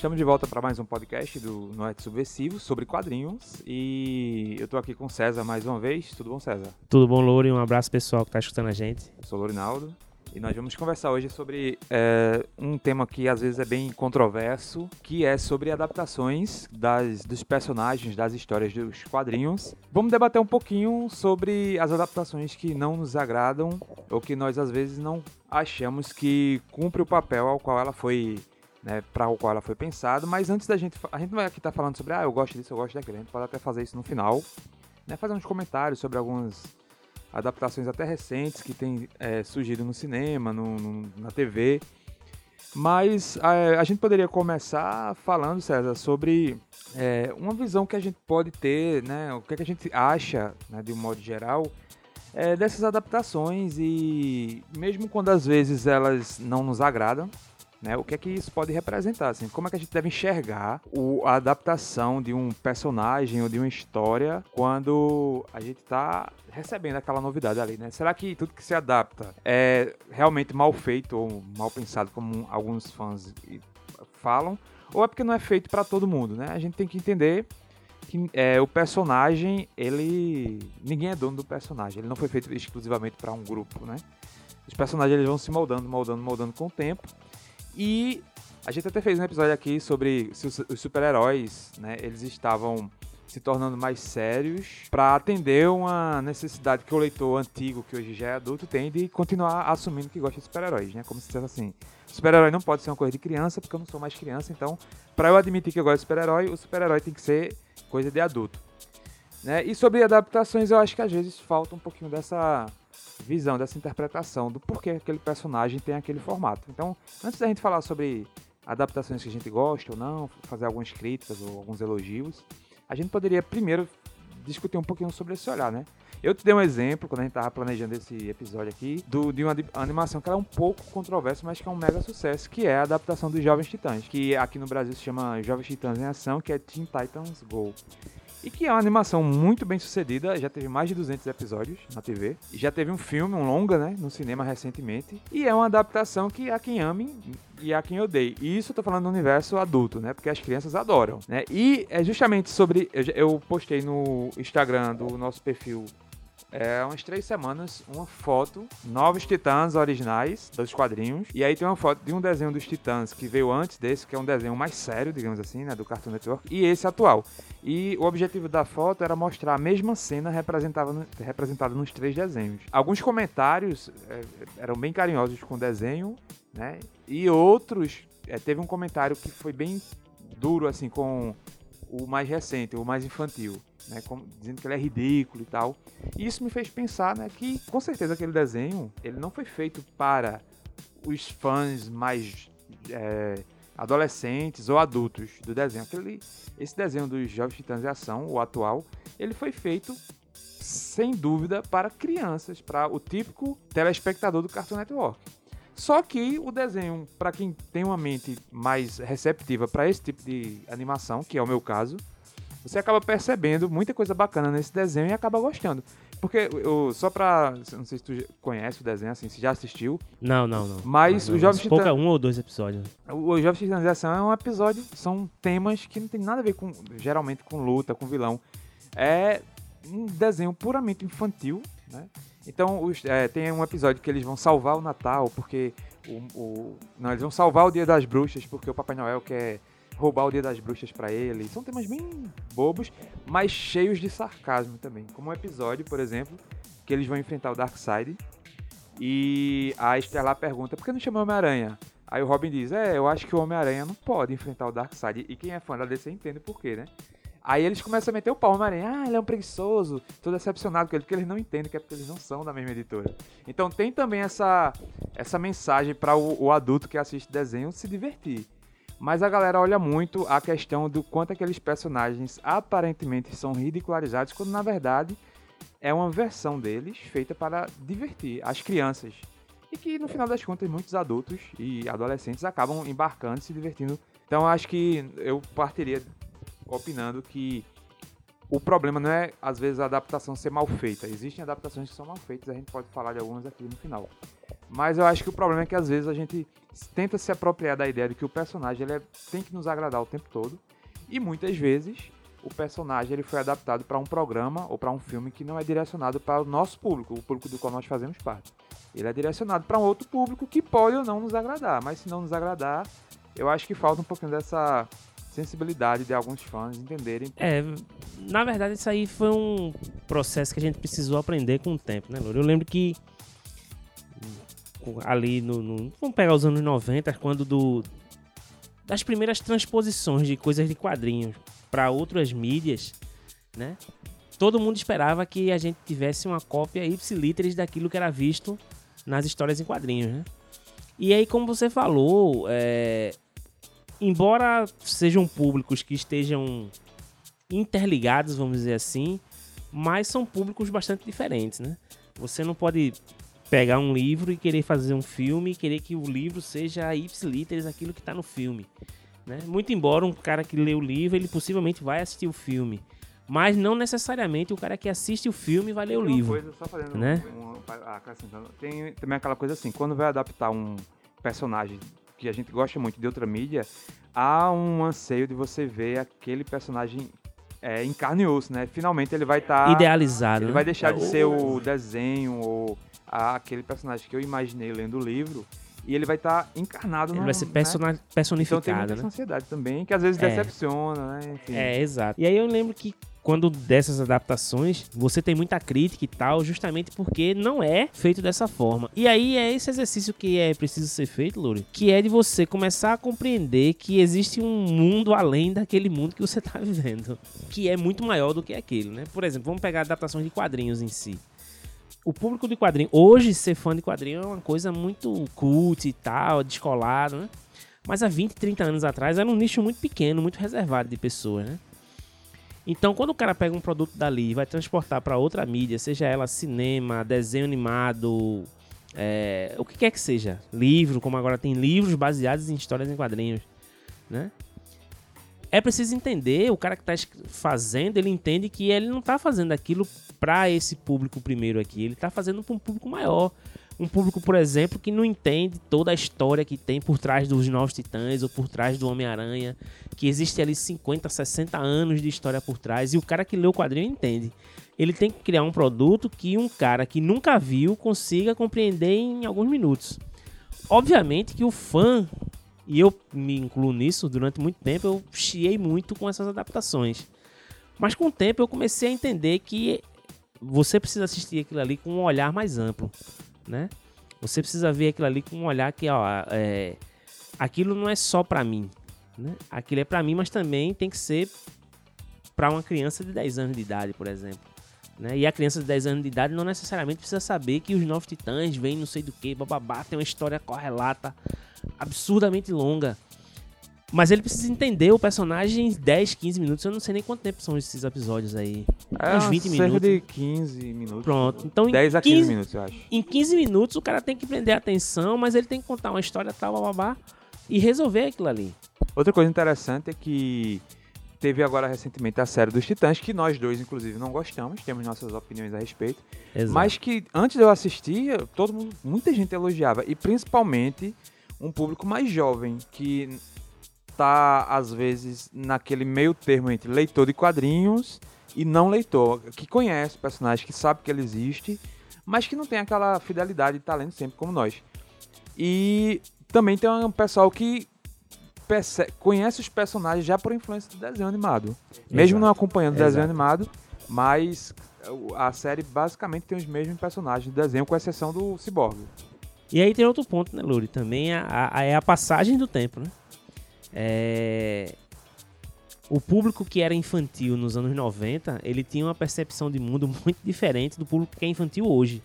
Estamos de volta para mais um podcast do Noite Subversivo sobre quadrinhos. E eu tô aqui com o César mais uma vez. Tudo bom, César? Tudo bom, Louro? Um abraço pessoal que tá escutando a gente. Eu sou o Lourinaldo. E nós vamos conversar hoje sobre é, um tema que às vezes é bem controverso, que é sobre adaptações das, dos personagens, das histórias dos quadrinhos. Vamos debater um pouquinho sobre as adaptações que não nos agradam ou que nós às vezes não achamos que cumpre o papel ao qual ela foi né, para o qual ela foi pensada, mas antes da gente, a gente não vai aqui estar tá falando sobre, ah, eu gosto disso, eu gosto daquilo, a gente pode até fazer isso no final, né, fazer uns comentários sobre algumas adaptações até recentes que têm é, surgido no cinema, no, no, na TV, mas a, a, gente poderia começar falando, César, sobre é, uma visão que a gente pode ter, né, o que, é que a gente acha, né, de um modo geral, é, dessas adaptações e mesmo quando às vezes elas não nos agradam, né? O que é que isso pode representar? Assim? Como é que a gente deve enxergar o, a adaptação de um personagem ou de uma história quando a gente está recebendo aquela novidade ali, né? Será que tudo que se adapta é realmente mal feito ou mal pensado, como alguns fãs falam? Ou é porque não é feito para todo mundo, né? A gente tem que entender que é, o personagem, ele. Ninguém é dono do personagem. Ele não foi feito exclusivamente para um grupo, né? Os personagens eles vão se moldando, moldando, moldando com o tempo. E a gente até fez um episódio aqui sobre se os super-heróis, né, eles estavam se tornando mais sérios para atender uma necessidade que o leitor antigo, que hoje já é adulto, tem de continuar assumindo que gosta de super-heróis, né? Como se dissesse assim, super-herói não pode ser uma coisa de criança, porque eu não sou mais criança, então, para eu admitir que eu gosto de super-herói, o super-herói tem que ser coisa de adulto. Né? E sobre adaptações, eu acho que às vezes falta um pouquinho dessa visão, dessa interpretação do porquê aquele personagem tem aquele formato. Então, antes da gente falar sobre adaptações que a gente gosta ou não, fazer algumas críticas ou alguns elogios, a gente poderia primeiro discutir um pouquinho sobre esse olhar, né? Eu te dei um exemplo, quando a gente estava planejando esse episódio aqui, do, de uma animação que era é um pouco controversa, mas que é um mega sucesso, que é a adaptação dos Jovens Titãs, que aqui no Brasil se chama Jovens Titãs em Ação, que é Teen Titans Go. E que é uma animação muito bem sucedida, já teve mais de 200 episódios na TV. Já teve um filme, um longa, né, no cinema recentemente. E é uma adaptação que há quem ame e há quem odeie. E isso eu tô falando do universo adulto, né, porque as crianças adoram, né. E é justamente sobre... Eu postei no Instagram do nosso perfil é, umas três semanas, uma foto, novos Titãs originais dos quadrinhos. E aí tem uma foto de um desenho dos Titãs que veio antes desse, que é um desenho mais sério, digamos assim, né, do Cartoon Network, e esse atual. E o objetivo da foto era mostrar a mesma cena representada, representada nos três desenhos. Alguns comentários é, eram bem carinhosos com o desenho, né? E outros, é, teve um comentário que foi bem duro, assim, com o mais recente, o mais infantil, né, como, dizendo que ele é ridículo e tal. E isso me fez pensar, né, que com certeza aquele desenho, ele não foi feito para os fãs mais é, adolescentes ou adultos do desenho. Aquele, esse desenho dos Jovens Titãs de Ação, o atual, ele foi feito sem dúvida para crianças, para o típico telespectador do Cartoon Network. Só que o desenho, para quem tem uma mente mais receptiva para esse tipo de animação, que é o meu caso, você acaba percebendo muita coisa bacana nesse desenho e acaba gostando. Porque eu, só pra. Não sei se tu conhece o desenho, assim, se já assistiu. Não, não, não. Mas não, o Jovem Titãs. Pouca um ou dois episódios. O, o Jovem Titãs é um episódio. São temas que não tem nada a ver com. Geralmente com luta, com vilão. É um desenho puramente infantil, né? Então, os, é, tem um episódio que eles vão salvar o Natal, porque o, o, Não, eles vão salvar o Dia das Bruxas, porque o Papai Noel quer roubar o Dia das Bruxas para ele. São temas bem bobos, mas cheios de sarcasmo também. Como um episódio, por exemplo, que eles vão enfrentar o Darkseid. E a Estelar pergunta, por que não chamou Homem-Aranha? Aí o Robin diz, é, eu acho que o Homem-Aranha não pode enfrentar o Darkseid. E quem é fã da DC entende por quê, né? Aí eles começam a meter o pau no Aranha. Ah, ele é um preguiçoso. Tô decepcionado com ele, porque eles não entendem que é porque eles não são da mesma editora. Então tem também essa, essa mensagem para o, o, adulto que assiste desenho se divertir. Mas a galera olha muito a questão do quanto aqueles personagens aparentemente são ridicularizados, quando na verdade é uma versão deles feita para divertir as crianças. E que no final das contas muitos adultos e adolescentes acabam embarcando e se divertindo. Então acho que eu partiria opinando que o problema não é, às vezes, a adaptação ser mal feita. Existem adaptações que são mal feitas, a gente pode falar de algumas aqui no final. Mas eu acho que o problema é que, às vezes, a gente tenta se apropriar da ideia de que o personagem ele é, tem que nos agradar o tempo todo. E muitas vezes o personagem ele foi adaptado para um programa ou para um filme que não é direcionado para o nosso público, o público do qual nós fazemos parte. Ele é direcionado para um outro público que pode ou não nos agradar, mas se não nos agradar, eu acho que falta um pouquinho dessa sensibilidade de alguns fãs entenderem. É, na verdade, isso aí foi um processo que a gente precisou aprender com o tempo, né, Louro? Eu lembro que ali no, no, Vamos pegar os anos 90, quando do. Das primeiras transposições de coisas de quadrinhos para outras mídias, né? Todo mundo esperava que a gente tivesse uma cópia ipsiliteris daquilo que era visto nas histórias em quadrinhos, né? E aí, como você falou, é, embora sejam públicos que estejam interligados, vamos dizer assim, mas são públicos bastante diferentes, né? Você não pode pegar um livro e querer fazer um filme querer que o livro seja ipsiliteris aquilo que está no filme, né? Muito embora um cara que lê o livro, ele possivelmente vai assistir o filme, mas não necessariamente o cara que assiste o filme vai ler o livro. Coisa, só fazendo né? um, um, acrescentando, tem também aquela coisa assim, quando vai adaptar um personagem que a gente gosta muito de outra mídia, há um anseio de você ver aquele personagem é, em carne e osso, né? Finalmente ele vai estar... Tá, Idealizado. Ele né? vai deixar de ser o desenho ou aquele personagem que eu imaginei lendo o livro e ele vai estar tá encarnado Ele no, vai ser persona né? personificado, então tem muita né? ansiedade também, que às vezes É. decepciona, né? Enfim. É, exato. E aí eu lembro que quando dessas adaptações, você tem muita crítica e tal, justamente porque não é feito dessa forma. E aí é esse exercício que é preciso ser feito, Luri, que é de você começar a compreender que existe um mundo além daquele mundo que você está vivendo, que é muito maior do que aquele, né? Por exemplo, vamos pegar adaptações de quadrinhos em si. O público de quadrinho, hoje ser fã de quadrinho é uma coisa muito cult e tal, descolado, né? Mas há 20, 30 anos atrás era um nicho muito pequeno, muito reservado de pessoas, né? Então, quando o cara pega um produto dali e vai transportar para outra mídia, seja ela cinema, desenho animado, é, o que quer que seja, livro, como agora tem livros baseados em histórias em quadrinhos, né? É preciso entender, o cara que está fazendo, ele entende que ele não está fazendo aquilo para esse público primeiro aqui, ele está fazendo para um público maior. Um público, por exemplo, que não entende toda a história que tem por trás dos Novos Titãs ou por trás do Homem-Aranha, que existe ali 50, 60 anos de história por trás, e o cara que lê o quadrinho entende. Ele tem que criar um produto que um cara que nunca viu consiga compreender em alguns minutos. Obviamente que o fã, e eu me incluo nisso durante muito tempo, eu chiei muito com essas adaptações. Mas com o tempo eu comecei a entender que você precisa assistir aquilo ali com um olhar mais amplo né? Você precisa ver aquilo ali com um olhar que, ó, é, aquilo não é só para mim, né? Aquilo é para mim, mas também tem que ser para uma criança de 10 anos de idade, por exemplo. Né? E a criança de 10 anos de idade não necessariamente precisa saber que os Novos Titãs vêm não sei do que, bababá, tem uma história correlata absurdamente longa. Mas ele precisa entender o personagem em 10, 15 minutos. Eu não sei nem quanto tempo são esses episódios aí. É, uns 20 cerca minutos. de 15 minutos. Pronto. Então, em 10 a 15, 15 minutos, eu acho. em 15 minutos o cara tem que prender a atenção, mas ele tem que contar uma história tal, babá, e resolver aquilo ali. Outra coisa interessante é que teve agora recentemente a série dos Titãs, que nós dois, inclusive, não gostamos, temos nossas opiniões a respeito. Exato. Mas que antes de eu assistir, todo mundo, muita gente elogiava. E principalmente um público mais jovem, que tá, às vezes, naquele meio termo entre leitor de quadrinhos e não leitor, que conhece o personagem, que sabe que ele existe, mas que não tem aquela fidelidade e talento sempre como nós. E também tem um pessoal que perce- conhece os personagens já por influência do desenho animado. Mesmo Exato. não acompanhando o desenho animado, mas o- a série basicamente tem os mesmos personagens do desenho, com exceção do Cyborg. E aí tem outro ponto, né, Luri? Também a, a- é a passagem do tempo, né? É... O público que era infantil nos anos 90, ele tinha uma percepção de mundo muito diferente do público que é infantil hoje.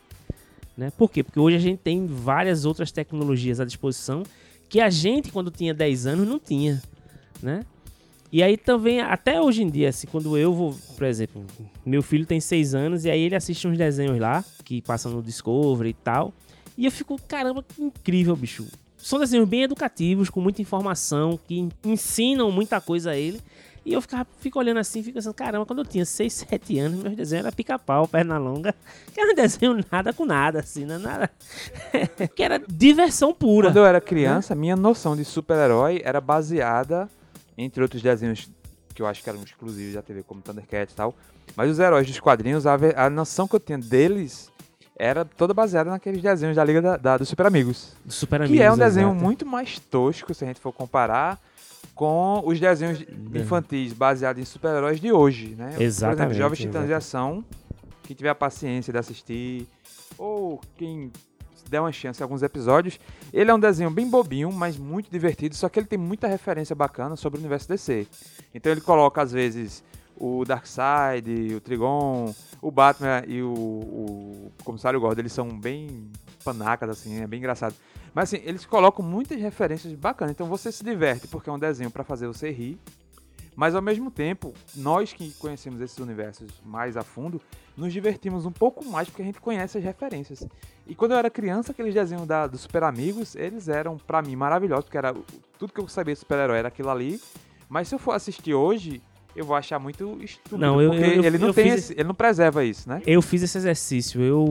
Né? Por quê? Porque hoje a gente tem várias outras tecnologias à disposição que a gente, quando tinha 10 anos, não tinha. Né? E aí também, até hoje em dia, assim, quando eu vou, por exemplo, meu filho tem 6 anos e aí ele assiste uns desenhos lá, que passam no Discovery e tal. E eu fico, caramba, que incrível, bicho. São desenhos bem educativos, com muita informação, que ensinam muita coisa a ele. E eu ficava, fico olhando assim, fico pensando, caramba, quando eu tinha 6, 7 anos, meus desenhos era pica-pau, perna longa. Que era um desenho nada com nada, assim, né? Nada. que era diversão pura. Quando eu era criança, minha noção de super-herói era baseada, entre outros desenhos que eu acho que eram exclusivos da TV, como Thundercats e tal. Mas os heróis dos quadrinhos, a, a noção que eu tinha deles era toda baseada naqueles desenhos da Liga da, da, dos Super Amigos. Super que é um Amigos, desenho exato. muito mais tosco, se a gente for comparar com os desenhos infantis baseados em super-heróis de hoje, né? Por Exatamente, exemplo, Jovens Titãs de. Ação, quem tiver a paciência de assistir, ou quem der uma chance em alguns episódios, ele é um desenho bem bobinho, mas muito divertido, só que ele tem muita referência bacana sobre o universo DC. Então ele coloca, às vezes, o Darkseid, o Trigon, o Batman e o, o Comissário Gordon, eles são bem panacas, assim, é bem engraçado. Mas assim, eles colocam muitas referências bacanas, então você se diverte porque é um desenho para fazer você rir, mas ao mesmo tempo, nós que conhecemos esses universos mais a fundo, nos divertimos um pouco mais porque a gente conhece as referências. E quando eu era criança, aqueles desenhos da, dos Super Amigos, eles eram pra mim maravilhosos, porque era tudo que eu sabia de super-herói era aquilo ali. Mas se eu for assistir hoje, eu vou achar muito estúpido, Não, eu- porque eu- eu- ele não tem fiz esse- ele não preserva isso, né? Eu fiz esse exercício, eu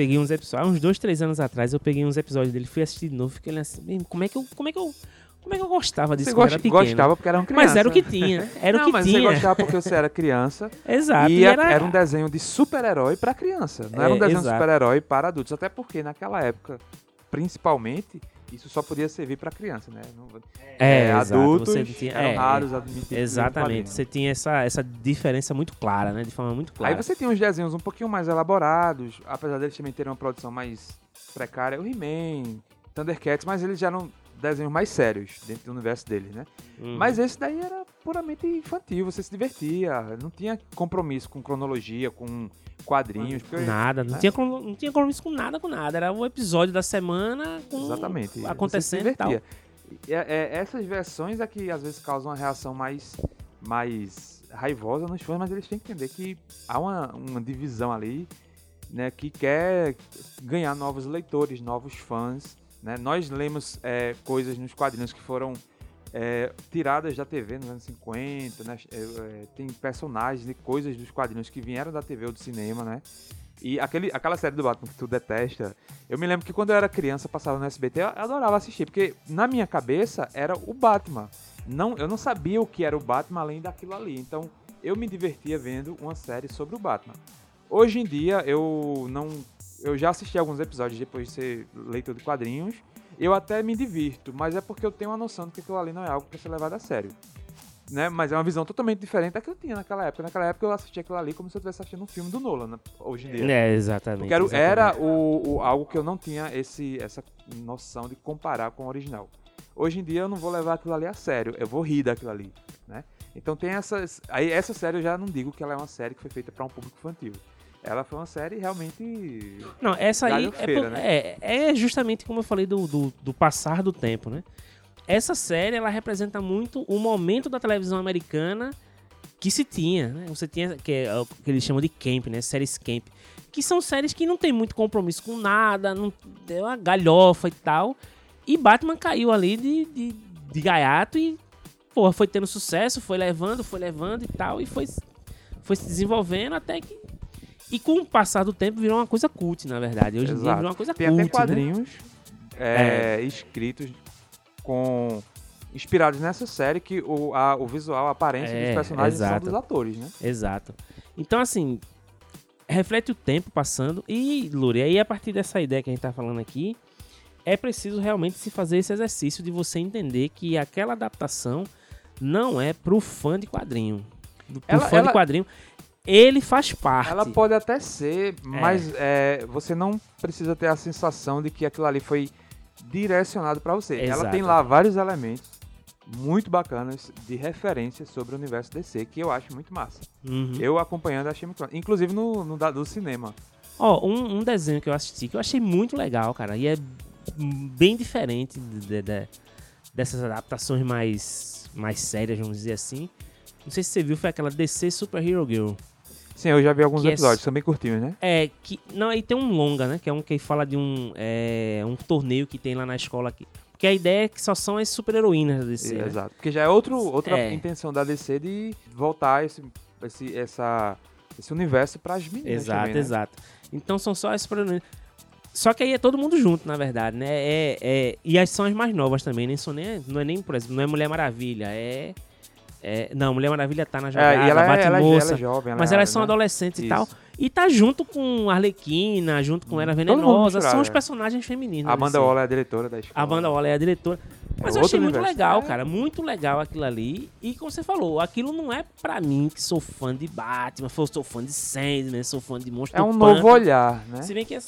peguei uns episódios, há uns dois, três anos atrás, eu peguei uns episódios dele, fui assistir de novo, fiquei assim, "Meu, como é que eu, como é que eu, como é que eu gostava disso Você quando gost- era pequeno? gostava porque era uma criança. Mas era o que tinha, era não, o que mas tinha. você gostava porque você era criança. Exato. e era... era, um desenho de super-herói pra criança. Não era É, um desenho de exato. super-herói para adultos. Até porque naquela época, principalmente, isso só podia servir pra criança, né? Não- É, é, adultos você tinha- eram é, raros no Exatamente. Você tinha essa, essa diferença muito clara, né? De forma muito clara. Aí você tem uns desenhos um pouquinho mais elaborados, apesar deles também terem uma produção mais precária. O He-Man, Thundercats, mas eles já eram desenhos mais sérios dentro do universo deles, né? Uhum. Mas esse daí era puramente infantil, você se divertia, não tinha compromisso com cronologia, com quadrinhos. porque- Nada, não, né? tinha, não tinha compromisso com nada, com nada. Era o episódio da semana com Exatamente. acontecendo e se tal. divertia. É- é- essas versões é que às vezes causam uma reação mais, mais raivosa nos fãs, mas eles têm que entender que há uma, uma divisão ali né, que quer ganhar novos leitores, novos fãs. Né? Nós lemos é, coisas nos quadrinhos que foram é, tiradas da TV nos anos 50, né? É, é, tem personagens e coisas dos quadrinhos que vieram da TV ou do cinema, né? E aquele, aquela série do Batman que tu detesta, eu me lembro que quando eu era criança, passava no SBT, eu adorava assistir, porque na minha cabeça era o Batman. Não, eu não sabia o que era o Batman além daquilo ali. Então eu me divertia vendo uma série sobre o Batman. Hoje em dia eu não. Eu já assisti alguns episódios depois de ser leitor de quadrinhos. Eu até me divirto, mas é porque eu tenho uma noção de que aquilo ali não é algo para ser levado a sério. Né? Mas é uma visão totalmente diferente da que eu tinha naquela época. Naquela época eu assistia aquilo ali como se eu estivesse assistindo um filme do Nolan, né? hoje em dia. É, exatamente. Porque era, exatamente. era o, o- algo que eu não tinha esse, essa noção de comparar com o original. Hoje em dia eu não vou levar aquilo ali a sério, eu vou rir daquilo ali, né? Então tem essas... Aí essa série eu já não digo que ela é uma série que foi feita para um público infantil. Ela foi uma série realmente... Não, essa aí é, por- né? é, é justamente como eu falei do, do, do passar do tempo, né? Essa série, ela representa muito o momento da televisão americana que se tinha, né? Você tinha, que, é o que eles chamam de camp, né? Séries camp. Que são séries que não tem muito compromisso com nada, não é uma galhofa e tal. E Batman caiu ali de, de, de gaiato e, porra, foi tendo sucesso, foi levando, foi levando e tal. E foi, foi se desenvolvendo até que e com o passar do tempo virou uma coisa cult, na verdade. Hoje em dia virou uma coisa Tem cult. até né? quadrinhos é, escritos com... Inspirados nessa série que o, a- o visual, a aparência É, dos personagens exato. são dos atores, né? Exato. Então, assim, reflete o tempo passando. E, Luri, aí a partir dessa ideia que a gente tá falando aqui, é preciso realmente se fazer esse exercício de você entender que aquela adaptação não é pro fã de quadrinho. Pro Ela- fã ela- de quadrinho, ele faz parte. Ela pode até ser, mas é, você não precisa ter a sensação de que aquilo ali foi direcionado pra você. Ela tem Exato. lá vários elementos muito bacanas de referência sobre o universo DC, que eu acho muito massa. Uhum. Eu acompanhando achei muito massa. Inclusive no, no do cinema. Ó, um, um desenho que eu assisti que eu achei muito legal, cara, e é bem diferente de- de- dessas adaptações mais, mais sérias, vamos dizer assim. Não sei se você viu, foi aquela DC Super Hero Girl. Sim, eu já vi alguns Que é episódios, são bem curtinhos, né? É, que. Não, aí tem um longa, né? Que é um que fala de um. É, um torneio que tem lá na escola aqui. Porque a ideia é que só são as super-heroínas da DC. né? Exato. Porque já é outro, outra É. intenção da DC de voltar esse, esse, essa, esse universo pras meninas. Exato, também, né? exato. Então são só as super Só que aí é todo mundo junto, na verdade, né? É, é, e as são as mais novas também, nem são nem, não é nem, por exemplo, não é Mulher Maravilha, é, é não, Mulher Maravilha tá na jogada, É, ela, é, ela, é- ela é jovem. mas é- elas são né? adolescentes e tal. Isso. E tá junto com Arlequina, junto com Era Venenosa, são os é. personagens femininos. A Amanda assim. Waller é a diretora da escola. A Amanda Waller é a diretora. Mas eu achei muito universo. legal, É. cara. Muito legal aquilo ali. E como você falou, aquilo não é pra mim que sou fã de Batman, sou fã de Sandman, sou fã de Monstro É um novo olhar, né? Se bem que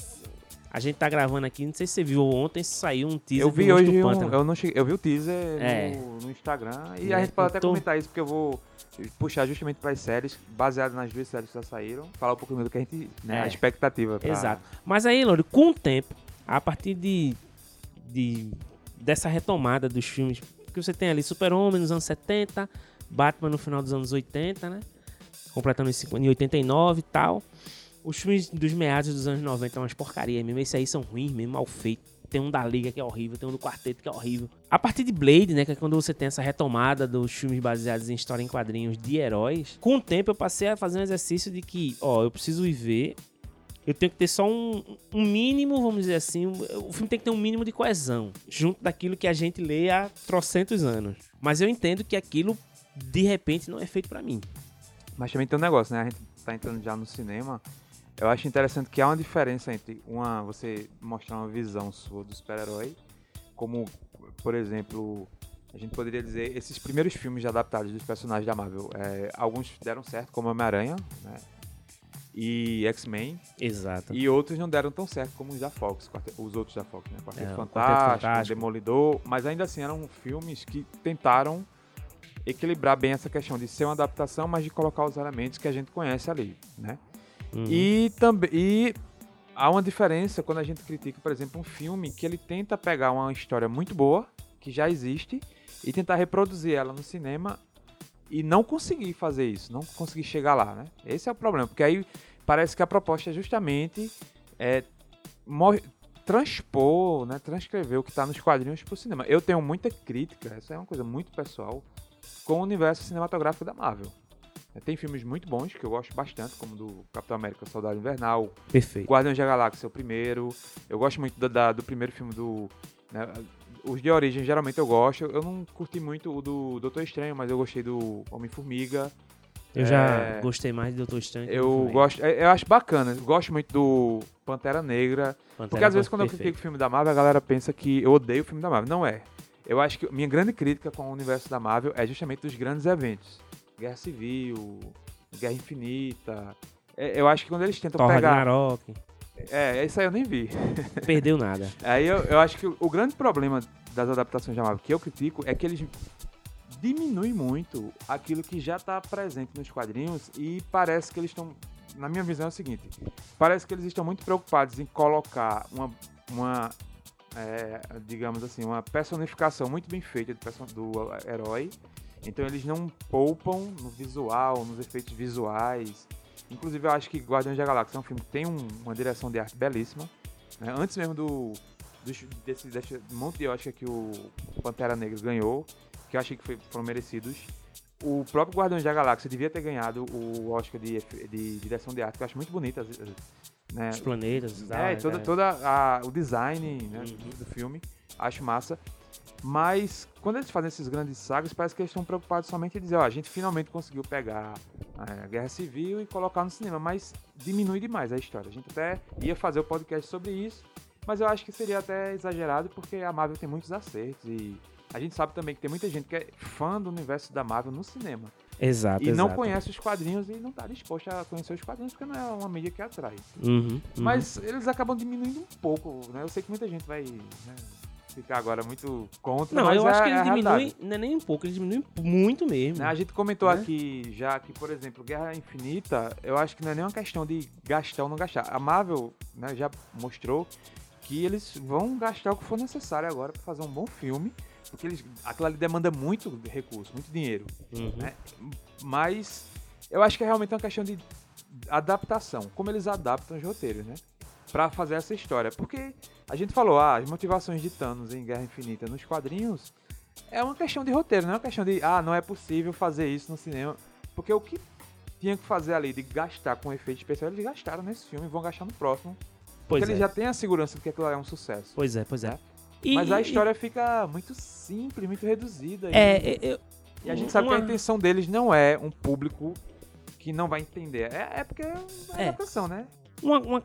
a gente tá gravando aqui, não sei se você viu ontem, saiu um teaser Eu do vi Monstro hoje, do um, eu, não cheguei, eu vi o teaser É. no, no Instagram e É, a gente pode até tô- comentar isso porque eu vou puxar justamente para as séries, baseado nas duas séries que já saíram, falar um pouquinho do que a gente, né, É. a expectativa. Pra... Exato. Mas aí, Lore, com o tempo, a partir de, de dessa retomada dos filmes, que você tem ali Super-Homem nos anos 70, Batman no final dos anos 80, né? Completando em 50 em 89 e tal. Os filmes dos meados dos anos 90 são umas porcarias mesmo. Esses aí são ruins mesmo, mal feitos. Tem um da Liga que é horrível, tem um do Quarteto que é horrível. A partir de Blade, né, que é quando você tem essa retomada dos filmes baseados em história em quadrinhos de heróis, com o tempo eu passei a fazer um exercício de que, ó, eu preciso ir ver eu tenho que ter só um, um mínimo, vamos dizer assim, o filme tem que ter um mínimo de coesão, junto daquilo que a gente lê há trocentos anos. Mas eu entendo que aquilo, de repente, não é feito pra mim. Mas também tem um negócio, né? A gente tá entrando já no cinema. Eu acho interessante que há uma diferença entre uma você mostrar uma visão sua do super-herói, como, por exemplo, a gente poderia dizer, esses primeiros filmes adaptados dos personagens da Marvel, é, alguns deram certo, como Homem-Aranha, né? E X-Men, Exato. e outros não deram tão certo como os da Fox, os outros da Fox, né? Quarteto É, o Quarteto Fantástico, Fantástico. Demolidor, mas ainda assim eram filmes que tentaram equilibrar bem essa questão de ser uma adaptação, mas de colocar os elementos que a gente conhece ali, né? Uhum. E também e há uma diferença quando a gente critica, por exemplo, um filme que ele tenta pegar uma história muito boa, que já existe, e tentar reproduzir ela no cinema e não conseguir fazer isso, não conseguir chegar lá, né? Esse é o problema, porque aí parece que a proposta é justamente é, transpor, né, transcrever o que está nos quadrinhos para o cinema. Eu tenho muita crítica, essa é uma coisa muito pessoal, com o universo cinematográfico da Marvel. É, Tem filmes muito bons que eu gosto bastante, como do Capitão América Soldado Invernal, Perfeito. Guardiões da Galáxia, o primeiro. Eu gosto muito da, da- do primeiro filme do. né, os de origem, geralmente eu gosto. Eu não curti muito o do Doutor Estranho, mas eu gostei do Homem-Formiga. Eu já É, gostei mais de Doutor Estranho. do Eu gosto. é, Eu acho bacana. Eu gosto muito do Pantera Negra. Pantera Porque às vezes quando eu perfeito. critico o filme da Marvel, a galera pensa que eu odeio o filme da Marvel. Não é. Eu acho que minha grande crítica com o universo da Marvel é justamente dos grandes eventos. Guerra Civil, Guerra Infinita. É, Eu acho que quando eles tentam Thor pegar. Ragnarok. É, isso aí eu nem vi. Perdeu nada. Aí eu, eu acho que o, o grande problema das adaptações da Marvel que eu critico é que eles diminuem muito aquilo que já está presente nos quadrinhos e parece que eles estão. Na minha visão é o seguinte: parece que eles estão muito preocupados em colocar uma. uma é, digamos assim, uma personificação muito bem feita do, do herói. Então eles não poupam no visual, nos efeitos visuais. Inclusive eu acho que Guardiões da Galáxia é um filme que tem um- uma direção de arte belíssima. né? Antes mesmo do, dos- desse, desse monte de Oscar que o Pantera Negra ganhou, que eu achei que foi- foram merecidos. O próprio Guardiões da Galáxia devia ter ganhado o Oscar de, de direção de arte, que eu acho muito bonita. Né? Os planetas. É, toda, é. toda a- o design né, Uhum. do filme, acho massa. Mas quando eles fazem esses grandes sagas, parece que eles estão preocupados somente em dizer, ó, a gente finalmente conseguiu pegar a Guerra Civil e colocar no cinema, mas diminui demais a história. A gente até ia fazer o podcast sobre isso, mas eu acho que seria até exagerado porque a Marvel tem muitos acertos e a gente sabe também que tem muita gente que é fã do universo da Marvel no cinema Exato. e não exato. conhece os quadrinhos e não está disposto a conhecer os quadrinhos porque não é uma mídia que atrai. Uhum, uhum. Mas eles acabam diminuindo um pouco, né? Eu sei que muita gente vai né, ficar agora muito contra, Não, eu acho que é ele diminui, não é nem um pouco, ele diminui muito mesmo. Né, A gente comentou Né? aqui já que, por exemplo, Guerra Infinita, eu acho que não é nem uma questão de gastar ou não gastar. A Marvel né, já mostrou que eles vão gastar o que for necessário agora para fazer um bom filme, porque eles, aquilo ali demanda muito recurso, muito dinheiro. Uhum. né? Mas eu acho que é realmente uma questão de adaptação, como eles adaptam os roteiros, né? Pra fazer essa história. Porque A gente falou, ah, as motivações de Thanos em Guerra Infinita nos quadrinhos é uma questão de roteiro, não é uma questão de, ah, não é possível fazer isso no cinema. Porque o que tinha que fazer ali de gastar com efeito especial, eles gastaram nesse filme e vão gastar no próximo. Pois porque é. eles já têm a segurança de que aquilo é um sucesso. Pois é, pois é. É. E- Mas a e- história fica muito simples, muito reduzida. e- É, é, eu- E a gente sabe que a intenção deles não é um público que não vai entender. É, é porque é uma É. adaptação, né? uma, uma,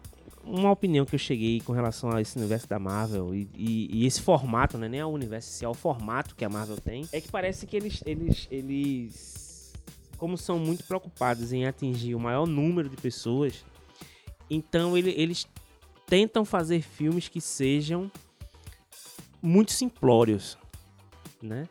uma opinião que eu cheguei com relação a esse universo da Marvel e, e- e esse formato, né? Nem ao universo, se é o formato que a Marvel tem, é que parece que eles, eles, eles, como são muito preocupados em atingir o maior número de pessoas, então ele- eles tentam fazer filmes que sejam muito simplórios, né?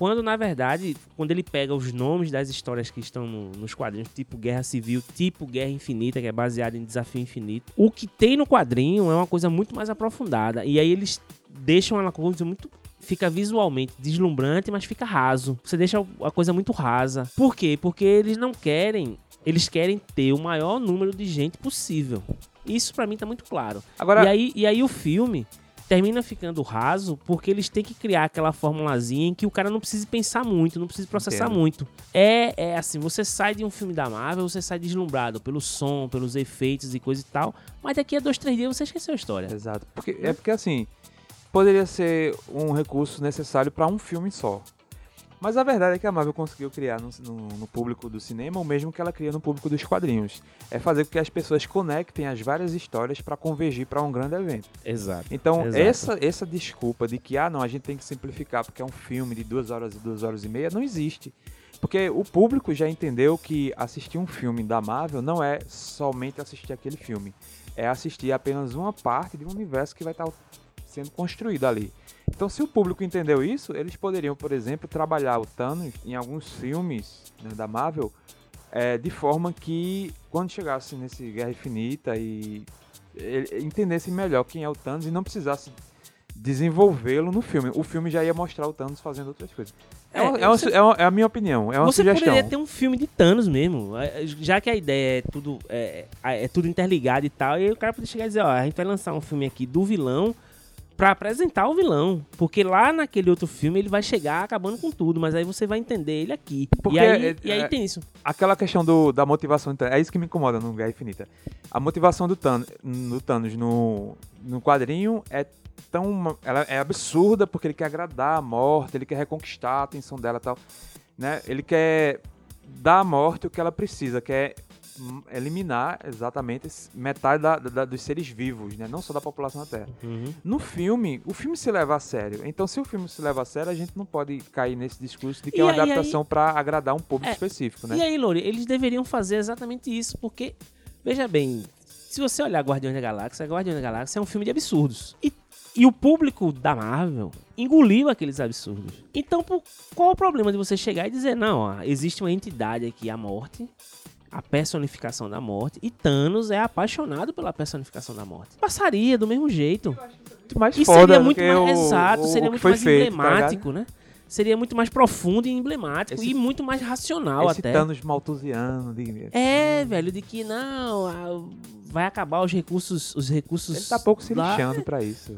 Quando, na verdade, quando ele pega os nomes das histórias que estão no- nos quadrinhos, tipo Guerra Civil, tipo Guerra Infinita, que é baseado em Desafio Infinito, o que tem no quadrinho é uma coisa muito mais aprofundada. E aí eles deixam uma coisa muito. Fica visualmente deslumbrante, mas fica raso. Você deixa a coisa muito rasa. Por quê? Porque eles não querem. Eles querem ter o maior número de gente possível. Isso pra mim tá muito claro. Agora, E aí, e aí o filme termina ficando raso porque eles têm que criar aquela formulazinha em que o cara não precisa pensar muito, não precisa processar Entendo. muito. É, é assim, você sai de um filme da Marvel, você sai deslumbrado pelo som, pelos efeitos e coisa e tal, mas daqui a dois, três dias você esqueceu a história. Exato. Porque, é porque assim, poderia ser um recurso necessário para um filme só. Mas a verdade é que a Marvel conseguiu criar no, no- no público do cinema o mesmo que ela cria no público dos quadrinhos. É fazer com que as pessoas conectem as várias histórias para convergir para um grande evento. Exato. Então, Exato. essa, essa desculpa de que, ah, não, a gente tem que simplificar porque é um filme de duas horas e duas horas e meia, não existe. Porque o público já entendeu que assistir um filme da Marvel não é somente assistir aquele filme. É assistir apenas uma parte de um universo que vai estar sendo construído ali. Então, se o público entendeu isso, eles poderiam, por exemplo, trabalhar o Thanos em alguns filmes né, da Marvel é, de forma que, quando chegasse nesse Guerra Infinita e entendesse melhor quem é o Thanos e não precisasse desenvolvê-lo no filme. O filme já ia mostrar o Thanos fazendo outras coisas. É, É, uma- é você- su- é uma- é a minha opinião, é uma você sugestão. poderia ter um filme de Thanos mesmo, é, já que a ideia é tudo, é, é tudo interligado e tal, e o cara poderia chegar e dizer, ó, a gente vai lançar um filme aqui do vilão pra apresentar o vilão, porque lá naquele outro filme ele vai chegar acabando com tudo, mas aí você vai entender ele aqui. Porque e aí, é- e aí é- tem isso. Aquela questão do, da motivação do Thanos, é isso que me incomoda no Guerra Infinita. A motivação do Thanos no, Thanos no, no quadrinho é tão. Ela é absurda porque ele quer agradar a morte, ele quer reconquistar a atenção dela e tal. Né? Ele quer dar à morte o que ela precisa, quer hum, eliminar exatamente metade da- da- dos seres vivos, né? não só da população da Terra. Uhum. No filme, o filme se leva a sério. Então, se o filme se leva a sério, a gente não pode cair nesse discurso de que E é uma aí- adaptação pra agradar um público É, específico, né? E aí, Lori, eles deveriam fazer exatamente isso, porque, veja bem, se você olhar Guardiões da Galáxia, Guardiões da Galáxia é um filme de absurdos. E, e o público da Marvel engoliu aqueles absurdos. Então, por- qual o problema de você chegar e dizer, não, ó, existe uma entidade aqui, a morte, a personificação da morte, e Thanos é apaixonado pela personificação da morte. Passaria do mesmo jeito. muito mais E foda seria muito mais o, exato, o- seria o muito mais feito, tá emblemático, né? Seria muito mais profundo e emblemático Esse- e muito mais racional Esse até. Thanos maltusiano. De... É, velho, de que não, vai acabar os recursos, os recursos. Ele tá pouco se lá. lixando pra isso.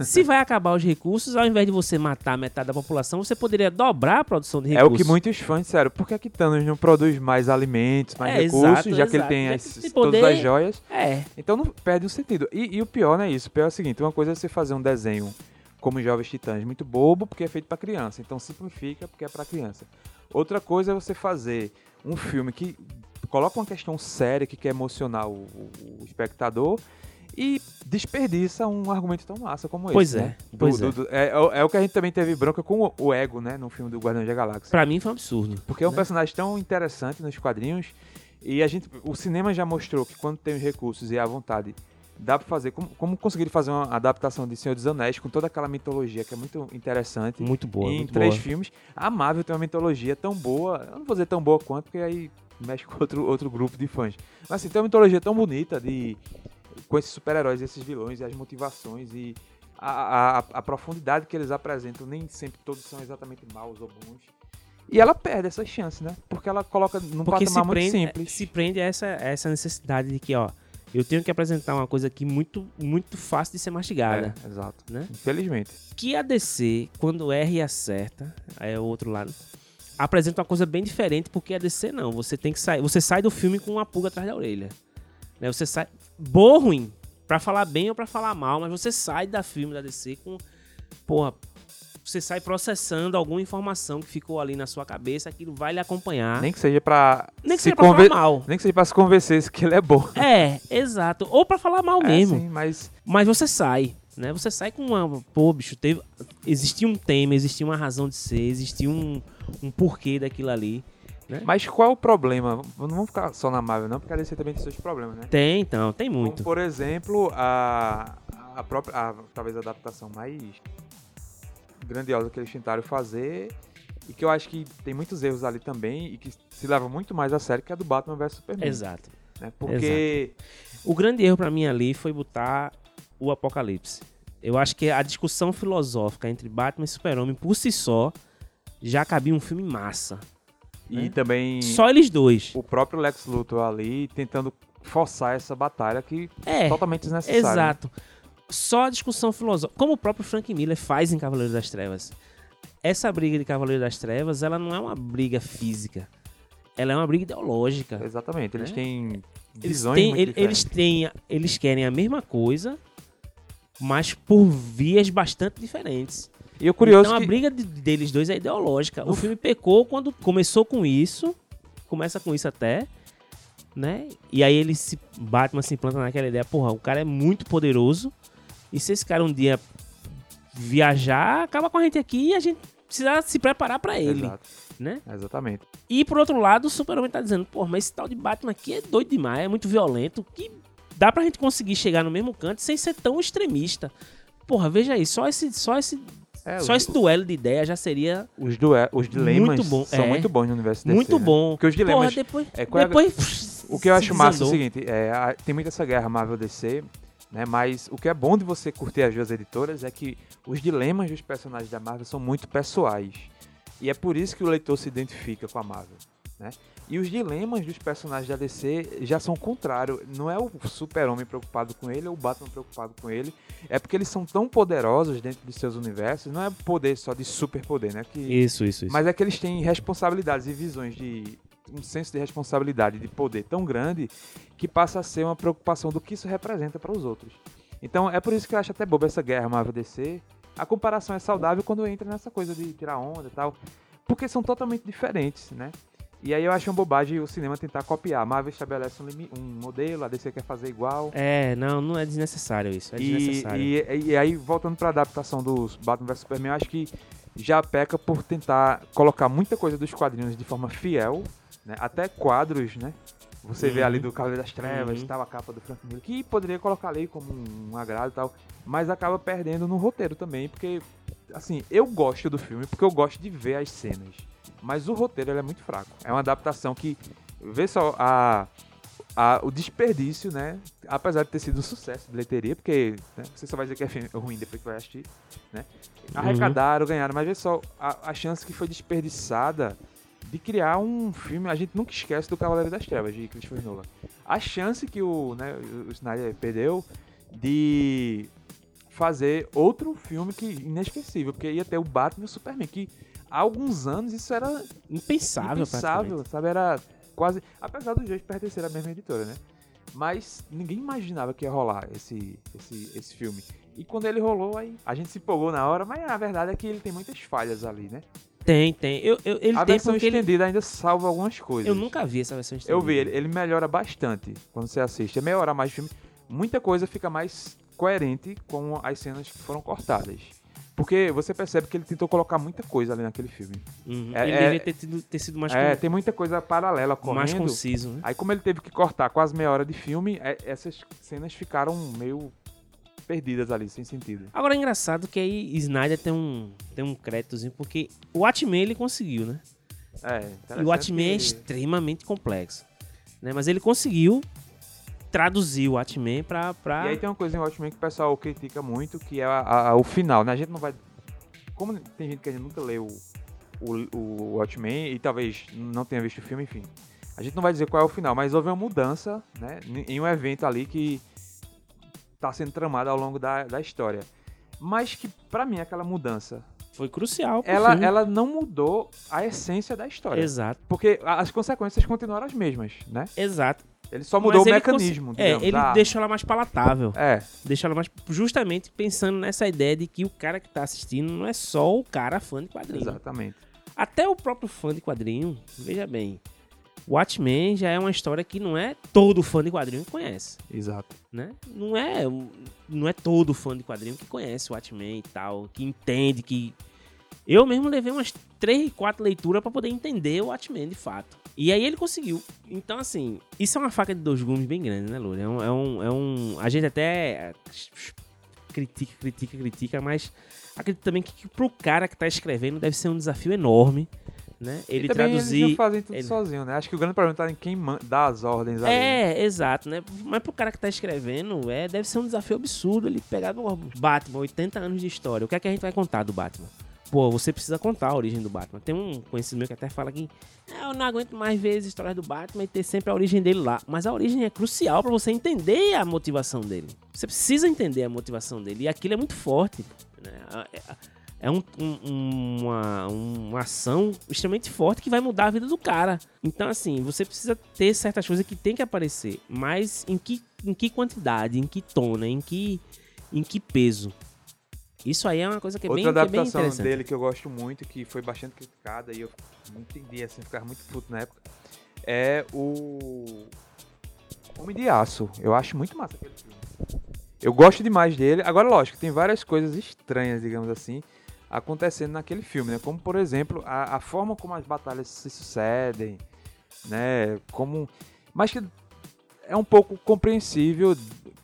Se vai acabar os recursos, ao invés de você matar metade da população, você poderia dobrar a produção de É recursos. o que muitos fãs disseram. Por que, que Thanos não produz mais alimentos, mais É, recursos, exato, já que ele tem as- todas poder- as joias? É, Então não perde o sentido. E, e o pior não é isso. O pior é o seguinte: uma coisa é você fazer um desenho como Jovens Titãs, muito bobo, porque é feito pra criança. Então simplifica porque é pra criança. Outra coisa é você fazer um filme que coloca uma questão séria que quer emocionar o, o- o espectador e desperdiça um argumento tão massa como Pois esse. é, né? Do- pois do- é. do- é. o- é o que a gente também teve bronca com o, o Ego, né? No filme do Guardião da Galáxia. pra mim foi um absurdo. Porque é um né? personagem tão interessante nos quadrinhos e a gente, o cinema já mostrou que quando tem os recursos e a vontade, dá pra fazer. Como, como conseguiram fazer uma adaptação de Senhor dos Anéis com toda aquela mitologia que é muito interessante Muito boa, em muito três boa. filmes. A Marvel tem uma mitologia tão boa, eu não vou dizer tão boa quanto, porque aí mexe com outro, outro grupo de fãs. Mas assim, tem uma mitologia tão bonita de com esses super-heróis, esses vilões e as motivações e a, a, a profundidade que eles apresentam, nem sempre todos são exatamente maus ou bons. E ela perde essa chance, né? Porque ela coloca num Porque patamar muito prende, simples. se prende a essa, a essa necessidade de que, ó, eu tenho que apresentar uma coisa aqui muito, muito fácil de ser mastigada. É, exato. Né? Infelizmente. Que a DC, quando erra e acerta, é o outro lado, apresenta uma coisa bem diferente, porque a DC não. Você tem que sair. Você sai do filme com uma pulga atrás da orelha. Né? Você sai. Boa ou ruim. Pra falar bem ou pra falar mal, mas você sai da filme da DC com. Porra, você sai processando alguma informação que ficou ali na sua cabeça, aquilo vai lhe acompanhar. Nem que seja pra. Nem que se seja pra conven- falar mal. Nem que seja pra se convencer que ele é bom. É, exato. Ou pra falar mal É, mesmo. sim, mas Mas você sai, né? Você sai com uma. Pô, bicho, teve. Existia um tema, existia uma razão de ser, existia um, um porquê daquilo ali. Mas qual é o problema? Não vamos ficar só na Marvel, não, porque a DC também tem seus problemas, né? Tem, então, tem muito. Como, por exemplo, a, a própria. a- talvez a adaptação mais grandiosa que eles tentaram fazer. E que eu acho que tem muitos erros ali também. E que se leva muito mais a sério que a do Batman vs Superman. Exato. né? Porque. O grande erro pra mim ali foi botar o Apocalipse. Eu acho que a discussão filosófica entre Batman e Super-Homem por si só já cabia um filme massa. E né? também Só eles dois. o próprio Lex Luthor ali tentando forçar essa batalha que É, totalmente desnecessária. né? exato. Só a discussão filosófica. Como o próprio Frank Miller faz em Cavaleiro das Trevas. Essa briga de Cavaleiro das Trevas, ela não é uma briga física. Ela é uma briga ideológica. Exatamente. Eles Né? têm Eles, visões têm, muito ele- eles, têm, eles querem a mesma coisa, mas por vias bastante diferentes. E o curioso então a que... briga de- deles dois é ideológica. O Uf. filme pecou quando começou com isso, começa com isso até, né? E aí ele se Batman se implanta naquela ideia, porra, o cara é muito poderoso e se esse cara um dia viajar, acaba com a gente aqui e a gente precisa se preparar pra ele, Exato, né? exatamente. E por outro lado, o Superman tá dizendo, pô, mas esse tal de Batman aqui é doido demais, é muito violento, que dá pra gente conseguir chegar no mesmo canto sem ser tão extremista. Porra, veja aí, só esse, só esse, É, só os, esse duelo de ideia já seria os, os dilemas Muito bom, são é. muito bons no universo DC, muito né? bom. Porque os dilemas... Porra, depois, é, qual é depois O que eu acho massa é o seguinte, é, a- tem muita essa guerra Marvel-DC, né? Mas o que é bom de você curtir as duas editoras é que os dilemas dos personagens da Marvel são muito pessoais. E é por isso que o leitor se identifica com a Marvel, né? E os dilemas dos personagens da DC já são o contrário. Não é o super-homem preocupado com ele ou o Batman preocupado com ele. É porque eles são tão poderosos dentro dos seus universos. Não é poder só de superpoder, né? Que Isso, isso, isso. mas é que eles têm responsabilidades e visões de um senso de responsabilidade, de poder tão grande que passa a ser uma preocupação do que isso representa para os outros. Então é por isso que eu acho até boba essa guerra Marvel DC. A comparação é saudável quando entra nessa coisa de tirar onda e tal, porque são totalmente diferentes, né? E aí eu acho uma bobagem o cinema tentar copiar. A Marvel estabelece um, um modelo, a DC quer fazer igual. É, não, não é desnecessário isso, é E, desnecessário. e, e aí, voltando pra adaptação dos Batman vs Superman, eu acho que já peca por tentar colocar muita coisa dos quadrinhos de forma fiel, né? Até quadros, né? Você vê Uhum. ali do Cavaleiro das Trevas Uhum. e tal, a capa do Frank Miller, que poderia colocar ali como um agrado e tal, mas acaba perdendo no roteiro também, porque, assim, eu gosto do filme, porque eu gosto de ver as cenas, mas o roteiro é muito fraco. É uma adaptação que, vê só, a, a- o desperdício, né? Apesar de ter sido um sucesso de bilheteria, porque né, você só vai dizer que é ruim depois que vai assistir, né? Arrecadaram, ganharam, mas vê só a, a chance que foi desperdiçada de criar um filme. A gente nunca esquece do Cavaleiro das Trevas, de Christopher Nolan. A chance que o, né, o Snyder perdeu de fazer outro filme que inesquecível, porque ia ter o Batman e o Superman, que há alguns anos isso era Impensável, impensável, sabe? Era quase. Apesar dos dois pertencerem à mesma editora, né? Mas ninguém imaginava que ia rolar esse, esse, esse filme. E quando ele rolou, aí a gente se empolgou na hora, mas a verdade é que ele tem muitas falhas ali, né? Tem, tem. Eu, eu, ele a tem versão porque ele... estendida ainda salva algumas coisas. Eu nunca vi essa versão estendida. Eu vi, ele, ele melhora bastante quando você assiste. É meia hora mais de filme. Muita coisa fica mais coerente com as cenas que foram cortadas. Porque você percebe que ele tentou colocar muita coisa ali naquele filme. Uhum. É- ele é- deveria ter, tido- ter sido mais, é, con- tem muita coisa paralela mais correndo. conciso, né? Aí como ele teve que cortar quase meia hora de filme, é- essas cenas ficaram meio perdidas ali, sem sentido. Agora é engraçado que aí Snyder tem um, tem um créditozinho, porque o Watchmen ele conseguiu, né? É, E o Watchmen é interessante extremamente complexo. Né? Mas ele conseguiu traduzir o Watchmen pra. pra... E aí tem uma coisa em Watchmen que o pessoal critica muito, que é a- a- o final, né? A gente não vai... Como tem gente que ainda nunca leu o, o Watchmen e talvez não tenha visto o filme, enfim. A gente não vai dizer qual é o final, mas houve uma mudança, né? Em um evento ali que tá sendo tramado ao longo da, da história. Mas que, para mim, aquela mudança foi crucial. Ela, ela não mudou a essência da história. Exato. Porque as consequências continuaram as mesmas, né? Exato. Ele só mudou Mas o mecanismo. É, ele ah. deixou ela mais palatável. É. Deixou ela mais. Justamente pensando nessa ideia de que o cara que tá assistindo não é só o cara fã de quadrinho. Exatamente. Até o próprio fã de quadrinho, veja bem. Watchmen já é uma história que não é todo fã de quadrinho que conhece. Exato. Né? Não é, não é todo fã de quadrinho que conhece o Watchmen e tal, que entende que eu mesmo levei umas três, quatro leituras para poder entender o Watchmen de fato. E aí ele conseguiu. Então, assim, isso é uma faca de dois gumes bem grande, né, Loura? É um, é um, é um. A gente até critica, critica, critica, mas acredito também que, que pro cara que tá escrevendo deve ser um desafio enorme. Né? Ele e também traduzir. Eles fazem tudo ele... sozinho, né? Acho que o grande problema tá em quem dá as ordens ali. É, né? exato, né? Mas pro cara que tá escrevendo, é, deve ser um desafio absurdo ele pegar do Batman, 80 anos de história. O que é que a gente vai contar do Batman? Pô, você precisa contar a origem do Batman. Tem um conhecido meu que até fala que ah, eu não aguento mais ver as histórias do Batman e ter sempre a origem dele lá. Mas a origem é crucial para você entender a motivação dele. Você precisa entender a motivação dele. E aquilo é muito forte. Né? É, é um, um, uma, uma ação extremamente forte que vai mudar a vida do cara. Então, assim, você precisa ter certas coisas que tem que aparecer. Mas em que, em que quantidade, em que tom, né? em, que, em que peso. Isso aí é uma coisa que é Outra bem, adaptação que é bem dele que eu gosto muito, que foi bastante criticada e eu não entendi, assim, ficava muito puto na época, é o Homem de Aço. Eu acho muito massa aquele filme. Eu gosto demais dele. Agora, lógico, tem várias coisas estranhas, digamos assim, acontecendo naquele filme, né? Como, por exemplo, a, a forma como as batalhas se sucedem, né? Como... Mas que é um pouco compreensível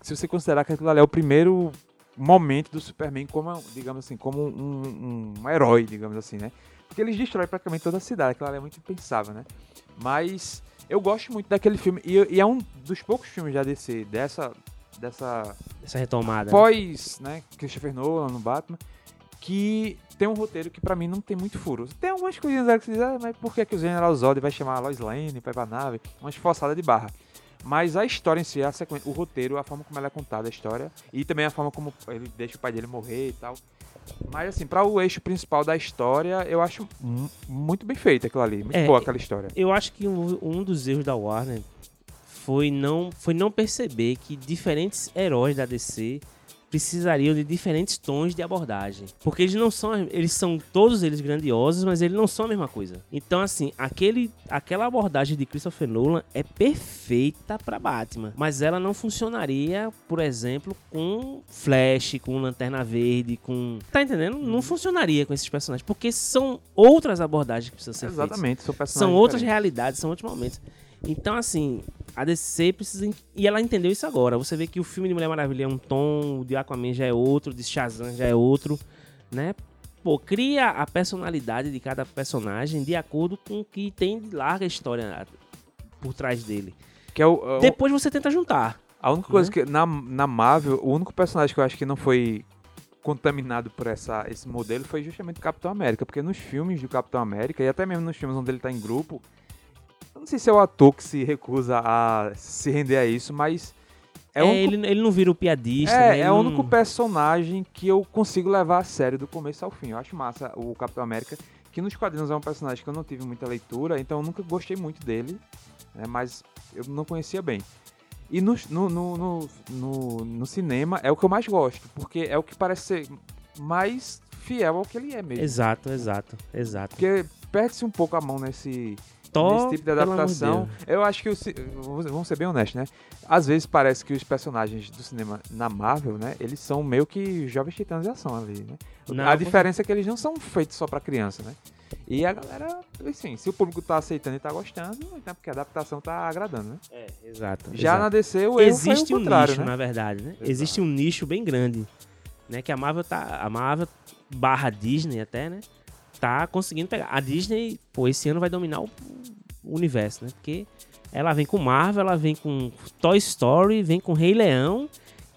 se você considerar que aquilo ali é o primeiro momento do Superman como, digamos assim, como um, um, um herói, digamos assim, né? Porque eles destroem praticamente toda a cidade, aquilo é muito impensável, né? Mas eu gosto muito daquele filme, e, e, é um dos poucos filmes da DC, dessa... Dessa, Essa retomada. Pós, né, Christopher Nolan no Batman, que tem um roteiro que para mim não tem muito furo. Tem algumas coisinhas que você diz, ah, mas por que, que o General Zod vai chamar a Lois Lane ir pra nave? Uma esforçada de barra. Mas a história em si, a sequência, o roteiro, a forma como ela é contada, a história, e também a forma como ele deixa o pai dele morrer e tal. Mas assim, para o eixo principal da história, eu acho muito bem feito aquilo ali. Muito é, boa aquela história. Eu acho que um, um dos erros da Warner foi não, foi não perceber que diferentes heróis da DC precisariam de diferentes tons de abordagem. Porque eles não são, eles são todos eles grandiosos, mas eles não são a mesma coisa. Então assim, aquele aquela abordagem de Christopher Nolan é perfeita para Batman, mas ela não funcionaria, por exemplo, com Flash, com Lanterna Verde, com Tá entendendo? Não funcionaria com esses personagens, porque são outras abordagens que precisam ser Exatamente, feitas. são personagens São outras realidades, são outros momentos. Então, assim, a DC precisa. E ela entendeu isso agora. Você vê que o filme de Mulher Maravilha é um tom, o de Aquaman já é outro, o de Shazam já é outro, né? Pô, cria a personalidade de cada personagem de acordo com o que tem de larga história por trás dele. Que é o, é Depois você tenta juntar. A única coisa né? que. Na, na Marvel, o único personagem que eu acho que não foi contaminado por essa, esse modelo foi justamente o Capitão América. Porque nos filmes do Capitão América, e até mesmo nos filmes onde ele tá em grupo, não sei se é o ator que se recusa a se render a isso, mas. É, é único... ele, ele não vira o piadista. É, né? é o único personagem que eu consigo levar a sério do começo ao fim. Eu acho massa o Capitão América, que nos quadrinhos é um personagem que eu não tive muita leitura, então eu nunca gostei muito dele, né, mas eu não conhecia bem. E no, no, no, no, no cinema é o que eu mais gosto, porque é o que parece ser mais fiel ao que ele é mesmo. Exato, exato, exato. Porque perde-se um pouco a mão nesse Nesse tipo de adaptação, eu acho que, vamos ser bem honestos, né? Às vezes parece que os personagens do cinema na Marvel, né? Eles são meio que jovens titãs de ação ali, né? Não, a diferença é que eles não são feitos só pra criança, né? E a galera, assim, se o público tá aceitando e tá gostando, é porque a adaptação tá agradando, né? É, exato. Já exato. na DC, o erro Existe um nicho, né? na verdade, né? Exato. Existe um nicho bem grande, né? Que a Marvel tá... A Marvel barra Disney até, né? Tá conseguindo pegar. A Disney, pô, esse ano vai dominar o universo, né? Porque ela vem com Marvel, ela vem com Toy Story, vem com Rei Leão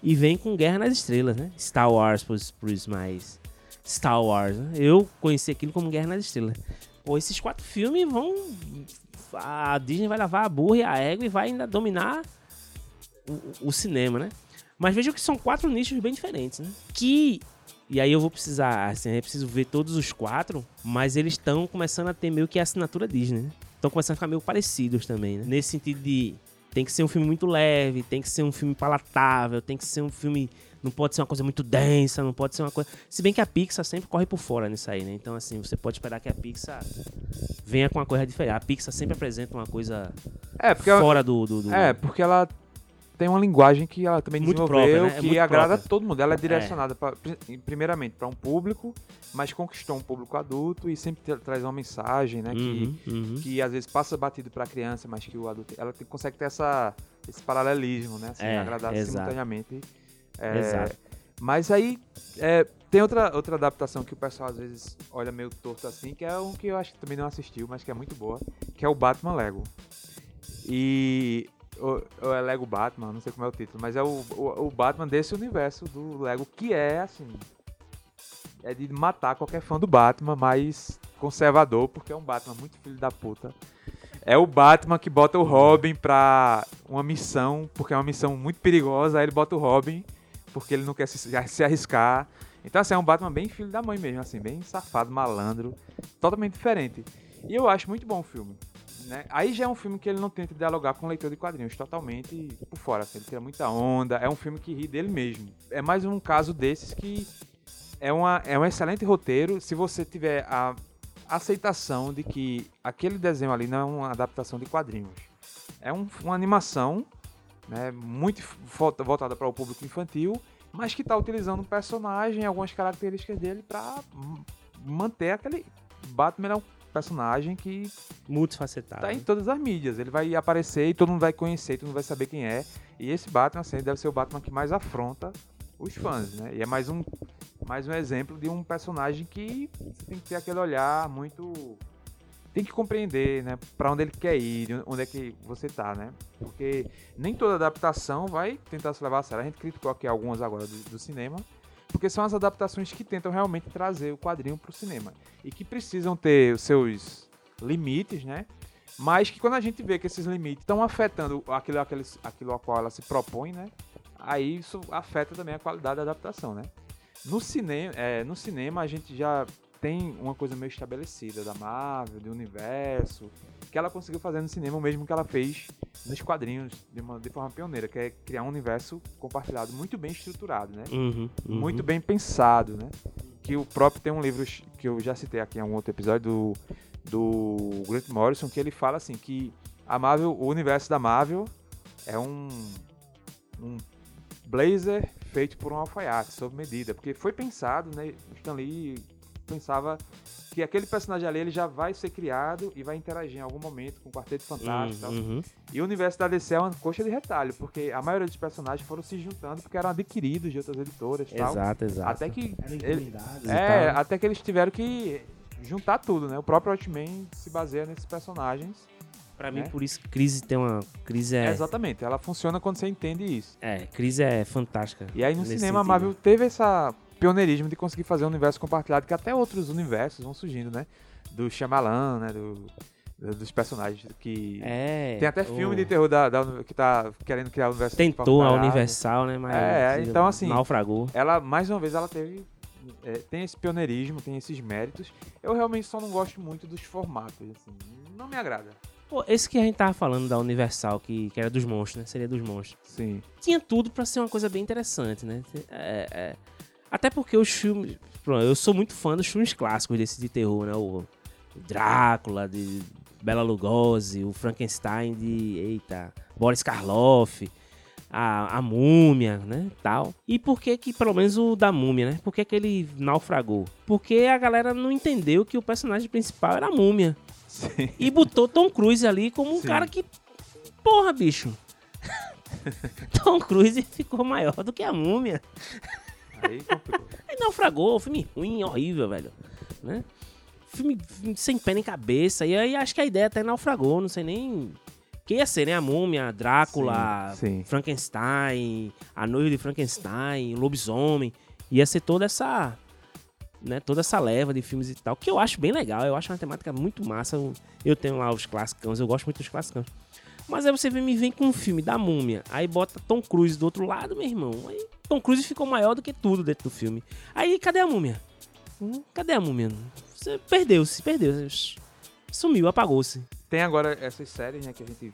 e vem com Guerra nas Estrelas, né? Star Wars pros, pros mais Star Wars, né? Eu conheci aquilo como Guerra nas Estrelas. Pô, esses quatro filmes vão a Disney vai lavar a burra e a égua e vai ainda dominar o, o cinema, né? Mas veja que são quatro nichos bem diferentes, né? Que e aí eu vou precisar, assim, eu preciso ver todos os quatro, mas eles estão começando a ter meio que a assinatura Disney, né? Estão começando a ficar meio parecidos também, né? Nesse sentido de tem que ser um filme muito leve, tem que ser um filme palatável, tem que ser um filme não pode ser uma coisa muito densa, não pode ser uma coisa. Se bem que a Pixar sempre corre por fora nisso aí, né? Então, assim, você pode esperar que a Pixar venha com uma coisa diferente. A Pixar sempre apresenta uma coisa É, porque fora ela, do, do, do- é, porque ela tem uma linguagem que ela também Muito desenvolveu própria, né? É que muito agrada própria. a todo mundo. Ela é direcionada pra, pri- primeiramente para um público, mas conquistou um público adulto e sempre tra- traz uma mensagem, né, que Uhum, uhum. que às vezes passa batido para criança, mas que o adulto ela tem- consegue ter essa esse paralelismo, né, assim, É, agradar exato. simultaneamente. É, Exato. Mas aí é, tem outra outra adaptação que o pessoal às vezes olha meio torto assim, que é um que eu acho que também não assistiu, mas que é muito boa, que é o Batman Lego. E ou, é Lego Batman, não sei como é o título, mas é o, o, o Batman desse universo do Lego que é assim, é de matar qualquer fã do Batman, mais conservador, porque é um Batman muito filho da puta. É o Batman que bota o Robin pra uma missão, porque é uma missão muito perigosa, aí ele bota o Robin porque ele não quer se, se arriscar. Então, assim, é um Batman bem filho da mãe mesmo, assim, bem safado, malandro, totalmente diferente. E eu acho muito bom o filme. Né? Aí já é um filme que ele não tenta dialogar com o leitor de quadrinhos, totalmente por fora. Assim, ele tira muita onda, é um filme que ri dele mesmo. É mais um caso desses que é, uma, é um excelente roteiro se você tiver a aceitação de que aquele desenho ali não é uma adaptação de quadrinhos. É um- uma animação né, muito voltada para o público infantil, mas que está utilizando um personagem, algumas características dele para manter aquele. Batman é um personagem que Multifacetado. tá em todas as mídias. Ele vai aparecer e todo mundo vai conhecer, todo mundo vai saber quem é. E esse Batman, assim, deve ser o Batman que mais afronta os fãs, né? E é mais um, mais um exemplo de um personagem que tem que ter aquele olhar muito. Tem que compreender, né? Pra onde ele quer ir, de onde é que você tá, né? Porque nem toda adaptação vai tentar se levar a sério. A gente criticou aqui algumas agora do, do cinema, porque são as adaptações que tentam realmente trazer o quadrinho pro cinema e que precisam ter os seus limites, né? Mas que quando a gente vê que esses limites estão afetando aquilo, aquilo, aquilo a qual ela se propõe, né? Aí isso afeta também a qualidade da adaptação, né? No cinema, é, no cinema a gente já tem uma coisa meio estabelecida da Marvel, do universo, que ela conseguiu fazer no cinema o mesmo que ela fez nos quadrinhos de, uma, de forma pioneira, que é criar um universo compartilhado muito bem estruturado, né? Uhum, uhum. muito bem pensado, né? Que o próprio tem um livro que eu já citei aqui em um outro episódio do, do Grant Morrison, que ele fala assim que a Marvel, o universo da Marvel é um, um blazer feito por um alfaiate, sob medida, porque foi pensado, né? Stan Lee pensava que aquele personagem ali ele já vai ser criado e vai interagir em algum momento com o Quarteto Fantástico e tal. Uhum. E o universo da DC é uma coxa de retalho, porque a maioria dos personagens foram se juntando porque eram adquiridos de outras editoras e tal. Exato, exato. Até que. Ele- é, tal. até que eles tiveram que juntar tudo, né? O próprio Watchmen se baseia nesses personagens. Pra mim, né? por isso, crise tem uma. Crise é. Exatamente, ela funciona quando você entende isso. É, crise é fantástica. E aí no cinema a sentido. Marvel teve essa pioneirismo de conseguir fazer um universo compartilhado que até outros universos vão surgindo, né? Do Shyamalan, né? Do, do- dos personagens que... É. Tem até filme o- de terror da, da- que tá querendo criar o universo Tentou a. Universal, né? Mas É, então, assim, Naufragou. ela mais uma vez ela teve é, tem esse pioneirismo tem esses méritos eu realmente só não gosto muito dos formatos assim não me agrada Pô, esse que a gente tava falando da Universal, que, que era dos monstros, né? Seria dos monstros. sim Tinha tudo pra ser uma coisa bem interessante, né? É, é. Até porque os filmes. Eu sou muito fã dos filmes clássicos desse de terror, né? O Drácula, de Bela Lugosi, o Frankenstein de. Eita. Boris Karloff. A, a múmia, né, tal. E por que que, pelo menos o da múmia, né? Por que que ele naufragou? Porque a galera não entendeu que o personagem principal era a múmia. sim E botou Tom Cruise ali como um Sim. cara que. Porra, bicho. Tom Cruise ficou maior do que a múmia. Aí complicou. Aí naufragou, filme ruim, horrível, velho. Né? Filme, filme sem pé nem cabeça. E aí acho que a ideia até naufragou, não sei nem. Que ia ser, né? A múmia, Drácula, Sim, sim. Frankenstein, a noiva de Frankenstein, o lobisomem. Ia ser toda essa. né, toda essa leva de filmes e tal, que eu acho bem legal, eu acho uma temática muito massa. Eu, tenho lá os clássicos, eu gosto muito dos clássicos. Mas aí você vem, me vem com um filme da múmia, aí bota Tom Cruise do outro lado, meu irmão. Aí Tom Cruise ficou maior do que tudo dentro do filme. Aí cadê a múmia? Hum, cadê a múmia? Você perdeu-se, perdeu-se. Sumiu, apagou-se. Tem agora essas séries, né, que a gente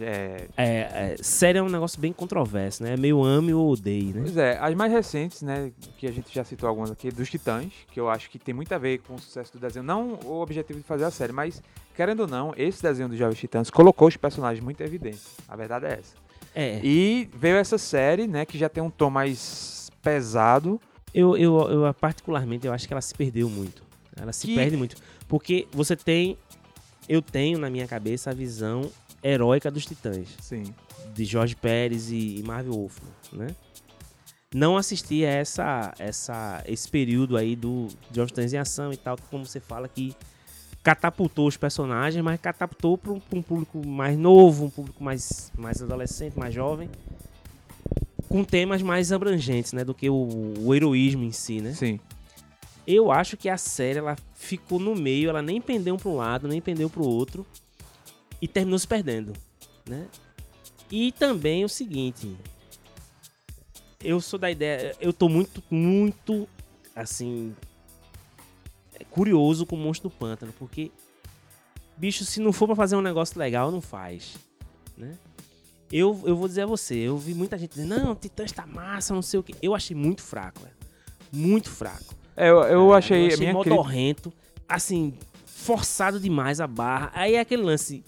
é... É, é, série é um negócio bem controverso, né? É meio ame ou odeie, né? Pois é, as mais recentes, né, que a gente já citou algumas aqui, dos Titãs, que eu acho que tem muito a ver com o sucesso do desenho. Não o objetivo de fazer a série, mas, querendo ou não, esse desenho dos Jovens Titãs colocou os personagens muito em evidência. A verdade é essa. É. E veio essa série, né, que já tem um tom mais pesado. Eu, eu, eu particularmente, eu acho que ela se perdeu muito. Ela se Que- perde muito. Porque você tem... Eu tenho na minha cabeça a visão heróica dos Titãs. Sim. de Jorge Pérez e, e Marvel Wolfman, né? Não assisti a essa, essa, esse período aí do Jovens Titãs em Ação e tal, que como você fala que catapultou os personagens, mas catapultou para um, um público mais novo, um público mais, mais adolescente, mais jovem, com temas mais abrangentes, né, do que o, o heroísmo em si, né? Sim. Eu acho que a série ela ficou no meio, ela nem pendeu para um lado, nem pendeu para o outro e terminou se perdendo, né? E também o seguinte, eu sou da ideia, eu tô muito muito assim curioso com o Monstro do Pântano, porque bicho, se não for para fazer um negócio legal, não faz, né? Eu, eu vou dizer a você, eu vi muita gente dizendo, não, Titãs tá massa, não sei o que. Eu achei muito fraco, velho. Muito fraco. É, eu, eu É, achei, eu achei assim, forçado demais a barra. Aí é aquele lance.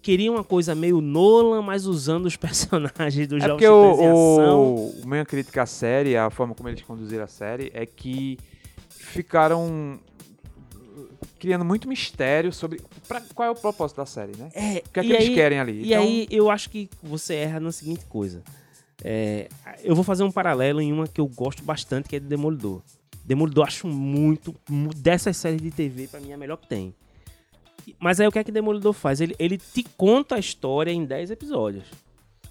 Queria uma coisa meio Nolan, mas usando os personagens do É Titãs em ação. o, o, minha crítica à série, a forma como eles conduziram a série, é que ficaram criando muito mistério sobre pra, qual é o propósito da série, né? É, O que é que eles aí, querem ali? E Então, aí eu acho que você erra na seguinte coisa. É, eu vou fazer um paralelo em uma que eu gosto bastante, que é do Demolidor. Demolidor acho muito, mu- dessas séries de TV, pra mim é a melhor que tem. Mas aí o que é que Demolidor faz? Ele, ele te conta a história em 10 episódios.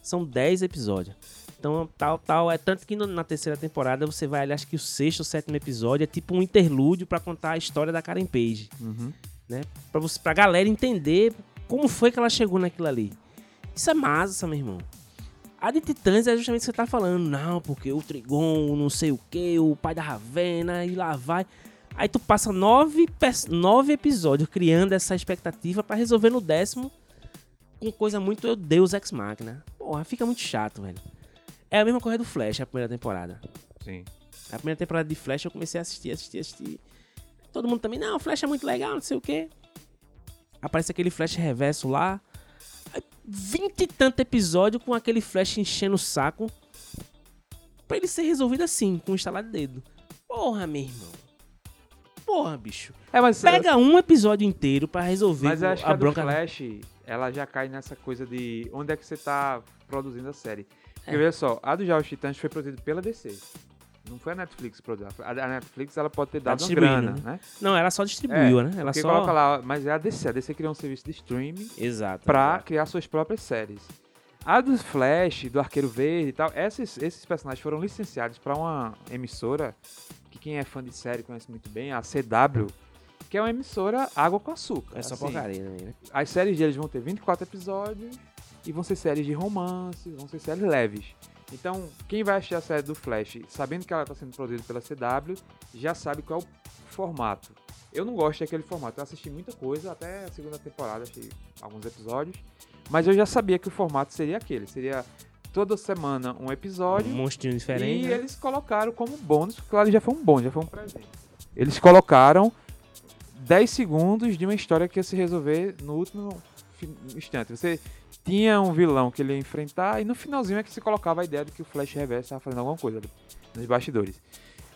São 10 episódios. Então, tal, tal. É tanto que no- na terceira temporada você vai ali, acho que o sexto ou sétimo episódio é tipo um interlúdio pra contar a história da Karen Page uhum. pra, você, pra galera entender como foi que ela chegou naquilo ali. Isso é massa, meu irmão. A de Titãs é justamente o que você tá falando. Não, porque o Trigon, não sei o que, o pai da Ravena, e lá vai. Aí tu passa nove, nove episódios criando essa expectativa pra resolver no décimo com coisa muito Deus Ex Machina. Porra, fica muito chato, velho. É a mesma coisa do Flash, a primeira temporada. Sim. A primeira temporada de Flash eu comecei a assistir, assistir, assistir. Todo mundo também, não, Flash é muito legal, não sei o quê. Aparece aquele Flash reverso lá. Vinte e tanto episódio com aquele Flash enchendo o saco. Pra ele ser resolvido assim, com um estalar de dedo. Porra, meu irmão. Porra, bicho. É, mas, Pega um episódio inteiro pra resolver mas eu acho que a a bronca. Flash, ela já cai nessa coisa de onde é que você tá produzindo a série. Porque É. veja só, a do Jovens Titãs foi produzida pela DC. Não foi a Netflix que produziu. A Netflix ela pode ter dado uma grana, né? né? Não, ela só distribuiu, né? Ela Porque só. coloca lá, mas é a DC. A DC criou um serviço de streaming Exato. pra exato. criar suas próprias séries. A do Flash, do Arqueiro Verde e tal, esses, esses personagens foram licenciados pra uma emissora que quem é fã de série conhece muito bem, a CW, que é uma emissora água com açúcar. É só assim. porcaria, né? As séries deles vão ter 24 episódios e vão ser séries de romance, vão ser séries leves. Então, quem vai assistir a série do Flash, sabendo que ela está sendo produzida pela CW, já sabe qual é o formato. Eu não gosto daquele formato. Eu assisti muita coisa, até a segunda temporada, achei alguns episódios. Mas eu já sabia que o formato seria aquele. Seria toda semana um episódio. Um monstrinho diferente. E né? eles colocaram como bônus, claro, já foi um bônus, já foi um presente. Eles colocaram 10 segundos de uma história que ia se resolver no último instante. Você tinha um vilão que ele ia enfrentar e no finalzinho é que se colocava a ideia de que o Flash Reverso estava fazendo alguma coisa ali, nos bastidores.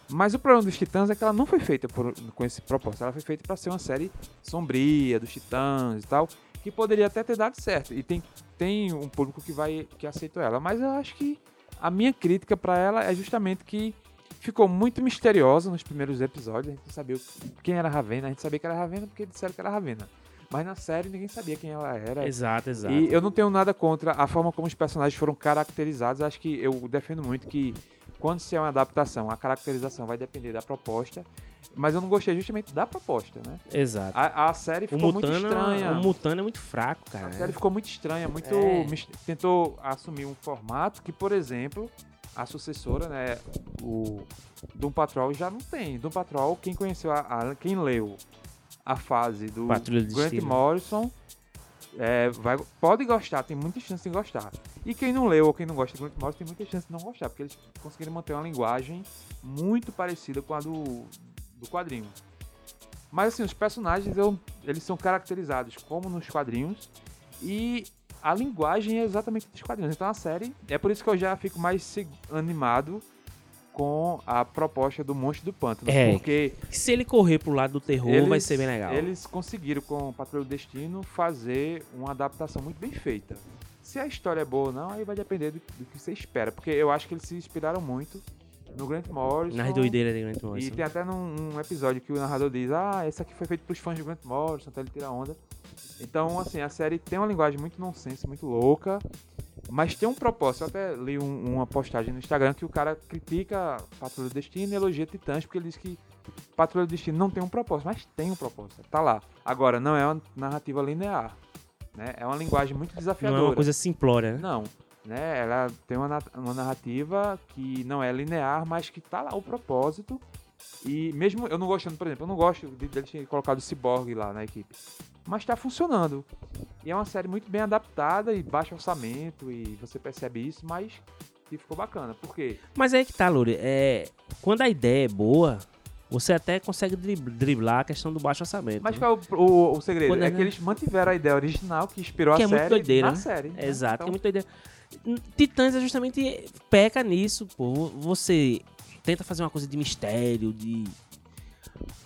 Mas o problema dos Titãs é que ela não foi feita por- com esse propósito. Ela foi feita para ser uma série sombria dos Titãs e tal, que poderia até ter dado certo. E tem, tem um público que vai que aceitou ela. Mas eu acho que a minha crítica para ela é justamente que ficou muito misteriosa nos primeiros episódios. A gente não sabia quem era Ravena. A gente sabia que era Ravena porque disseram que era Ravena. Mas na série ninguém sabia quem ela era. Exato, exato. E eu não tenho nada contra a forma como os personagens foram caracterizados. Acho que eu defendo muito que quando se é uma adaptação, a caracterização vai depender da proposta. Mas eu não gostei justamente da proposta, né? Exato. A, a série O ficou muito estranha. o Mutano é muito fraco, cara. A série ficou muito estranha, muito. É. mis- Tentou assumir um formato que, por exemplo, a sucessora, né? O Doom Patrol já não tem. Doom Patrol, quem conheceu a, a- quem leu a fase do Patrulha Grant Destino. Morrison. é, vai, pode gostar, tem muita chance de gostar. E quem não leu ou quem não gosta de Grant Morrison tem muita chance de não gostar, porque eles conseguiram manter uma linguagem muito parecida com a do, do quadrinho. Mas assim, os personagens eu- eles são caracterizados como nos quadrinhos e a linguagem é exatamente dos quadrinhos. Então a série é por isso que eu já fico mais animado com a proposta do Monstro do Pântano, É, porque Se ele correr pro lado do terror, eles, vai ser bem legal. Eles conseguiram com o Patrulha do Destino fazer uma adaptação muito bem feita. Se a história é boa ou não, aí vai depender do, do que você espera, porque eu acho que eles se inspiraram muito no Grant Morrison. Nas doideiras de Grant E Morrison. tem até num um episódio que o narrador diz: Ah, esse aqui foi feito pros fãs de Grant Morrison, então ele onda. Então, assim, a série tem uma linguagem muito nonsense, muito louca, mas tem um propósito. Eu até li um- uma postagem no Instagram que o cara critica Patrulha do Destino e elogia Titãs, porque ele diz que Patrulha do Destino não tem um propósito, mas tem um propósito, tá lá. Agora, não é uma narrativa linear, né? É uma linguagem muito Não desafiadora. é uma coisa simplória, né? Não, né? Ela tem uma, uma narrativa que não é linear, mas que tá lá o propósito. E mesmo eu não gostando, por exemplo, eu não gosto de- dele ter colocado o Cyborg lá na equipe. Mas tá funcionando. E é uma série muito bem adaptada e baixo orçamento, e você percebe isso, mas que ficou bacana. Por quê? Mas aí que tá, Luri. É, quando a ideia é boa, você até consegue drib- driblar a questão do baixo orçamento. Mas né? qual é o, o- o segredo? Quando é, é que né? eles mantiveram a ideia original que inspirou Que a é muito série doideira, na né? série. né? Exato, Então, que é muito doideira. Titãs é justamente peca nisso, pô. Você tenta fazer uma coisa de mistério, de.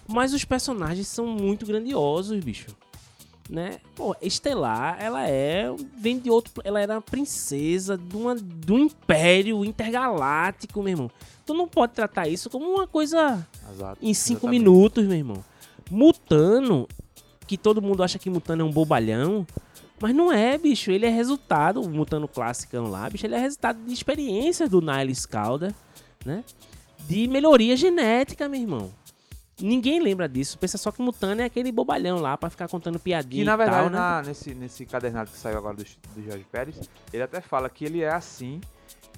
Mas os personagens são muito grandiosos, bicho. Né? Pô, Estelar, ela é. Vem de outro. Ela era a princesa de, uma, de um império intergaláctico, meu irmão. Tu não pode tratar isso como uma coisa Exato, em cinco exatamente. minutos, meu irmão. Mutano, que todo mundo acha que Mutano é um bobalhão, mas não é, bicho. Ele é resultado, o Mutano classicão lá, bicho, ele é resultado de experiências do Niles Calder, né? De melhoria genética, meu irmão. Ninguém lembra disso. Pensa só que Mutano é aquele bobalhão lá pra ficar contando piadinha Que na e verdade, tal, né? na- nesse, nesse cadernado que saiu agora do, do Jorge Pérez, ele até fala que ele é assim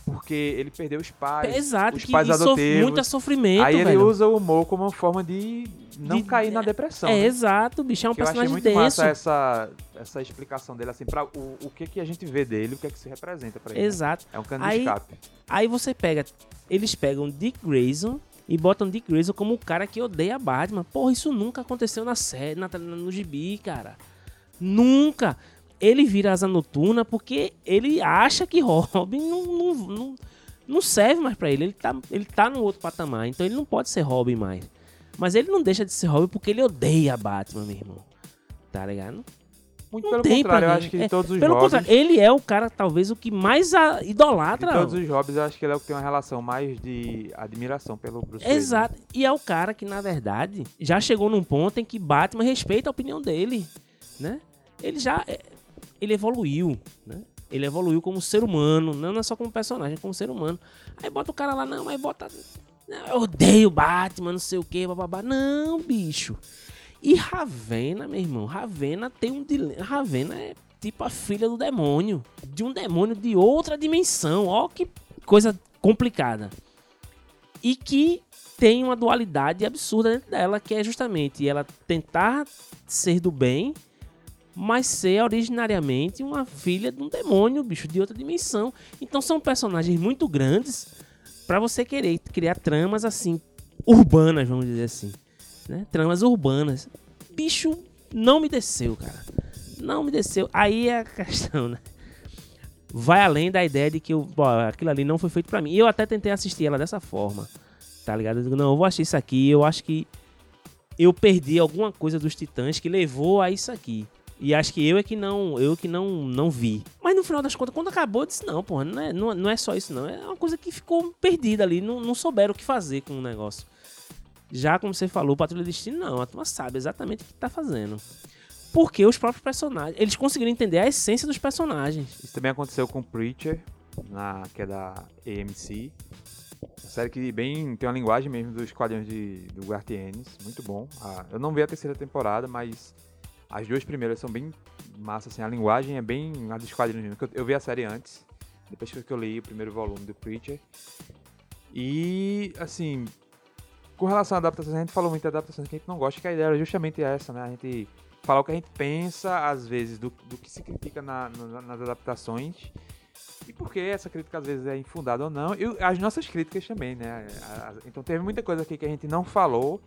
porque ele perdeu os pais. Exato, os que pais e adotivos. muito sofrimento, Aí ele velho. usa o humor como uma forma de não De- cair na depressão. É, né? exato, bicho. É um Que eu achei personagem muito denso. massa essa, essa explicação dele, assim, pra o, o que, que a gente vê dele, o que é que se representa pra ele. né? Exato. É um cano de escape. Aí você pega. Eles pegam Dick Grayson e botam Dick Grayson como o cara que odeia Batman. Porra, isso nunca aconteceu na série, na, no gibi, cara. Nunca. Ele vira asa noturna porque ele acha que Robin não, não, não, não serve mais pra ele. Ele tá, ele tá no outro patamar, então ele não pode ser Robin mais. Mas ele não deixa de ser Robin porque ele odeia Batman, meu irmão. Tá ligado? Muito Não pelo tem contrário, eu acho que de É, todos os Pelo hobbies, contrário, ele é o cara, talvez, o que mais a, de idolatra. todos os hobbies, eu acho que ele é o que tem uma relação mais de admiração pelo Bruce Wayne. Exato. E é o cara que, na verdade, já chegou num ponto em que Batman respeita a opinião dele, né? Ele já... é, Ele evoluiu, né? Ele evoluiu como ser humano, não é só como personagem, como ser humano. Aí bota o cara lá, não, mas bota... não, Eu odeio Batman, não sei o que, bababá. Não, bicho. E Ravena, meu irmão, Ravena tem um dilema. Ravena é tipo a filha do demônio. De um demônio de outra dimensão. Ó, que coisa complicada. E que tem uma dualidade absurda dentro dela, que é justamente ela tentar ser do bem, mas ser originariamente uma filha de um demônio, bicho, de outra dimensão. Então são personagens muito grandes para você querer criar tramas assim, urbanas, vamos dizer assim. Né? Tramas urbanas. Bicho, não me desceu, cara. Não me desceu. Aí é a questão, né? Vai além da ideia de que eu, aquilo ali não foi feito pra mim. Eu até tentei assistir ela dessa forma. Tá ligado? Eu digo, não, eu vou assistir isso aqui. Eu acho que eu perdi alguma coisa dos Titãs que levou a isso aqui. E acho que eu é que não, eu que não, não vi. Mas no final das contas, quando acabou, eu disse, não, porra, não é, não, não é só isso, não. É uma coisa que ficou perdida ali. Não, não souberam o que fazer com o negócio. Já como você falou, Patrulha do Destino, não. A turma sabe exatamente o que tá fazendo. Porque os próprios personagens, eles conseguiram entender a essência dos personagens. Isso também aconteceu com Preacher, na, que é da AMC. Uma série que bem tem uma linguagem mesmo dos quadrinhos de, do Gartienes, muito bom. Ah, eu não vi a terceira temporada, mas as duas primeiras são bem massa, assim, a linguagem é bem a dos quadrinhos. Eu, eu vi a série antes, depois que eu li o primeiro volume do Preacher. E, assim, com relação à adaptação, a gente falou muito de adaptações que a gente não gosta, que a ideia é justamente essa, né? A gente falar o que a gente pensa, às vezes, do, do que se critica na, na, nas adaptações. E por que essa crítica às vezes é infundada ou não. E as nossas críticas também, né? Então teve muita coisa aqui que a gente não falou,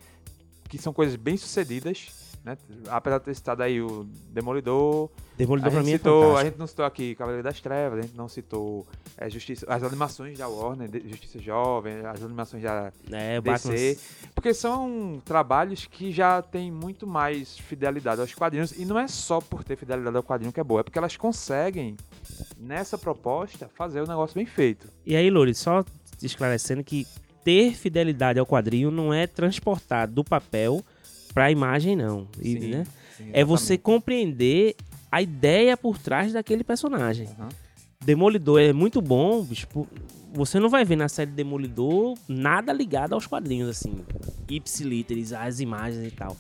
que são coisas bem sucedidas né? Apesar de ter citado aí o Demolidor. Demolidor pra mim é citou, é A gente não citou aqui Cavaleiro das Trevas, a gente não citou é, Justiça, as animações da Warner, Justiça Jovem, as animações da é, DC. Porque são trabalhos que já têm muito mais fidelidade aos quadrinhos. E não é só por ter fidelidade ao quadrinho que é boa, é porque elas conseguem, nessa proposta, fazer o negócio bem feito. E aí, Lourdes, só esclarecendo que ter fidelidade ao quadrinho não é transportado do papel para a imagem, não. E, sim, né? sim, é você compreender a ideia por trás daquele personagem. Uhum. Demolidor é muito bom, bicho. Você não vai ver na série Demolidor nada ligado aos quadrinhos, assim. Ipsiliteres, as imagens e tal.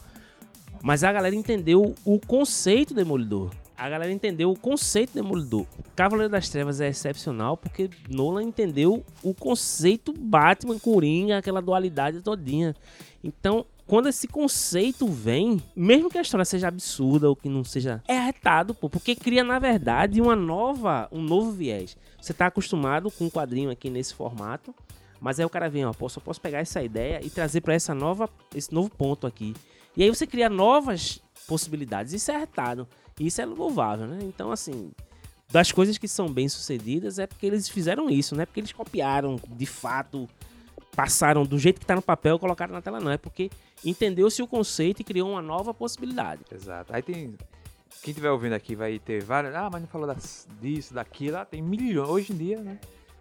Mas a galera entendeu o conceito Demolidor. A galera entendeu o conceito Demolidor. Cavaleiro das Trevas é excepcional porque Nolan entendeu o conceito Batman, Coringa, aquela dualidade todinha. Então, quando esse conceito vem, mesmo que a história seja absurda ou que não seja, é arretado, pô, porque cria na verdade uma nova, um novo viés. Você tá acostumado com um quadrinho aqui nesse formato, mas aí o cara vem, ó, posso, posso pegar essa ideia e trazer para essa nova, esse novo ponto aqui. E aí você cria novas possibilidades. Isso é arretado. Isso é louvável, né? Então, assim, das coisas que são bem sucedidas é porque eles fizeram isso, não é porque eles copiaram de fato, passaram do jeito que tá no papel e colocaram na tela, não. É porque entendeu-se o conceito e criou uma nova possibilidade. Exato. Aí tem. Quem estiver ouvindo aqui vai ter várias. Ah, mas não falou das, disso, daquilo. Ah, tem milhões. Hoje em dia, né?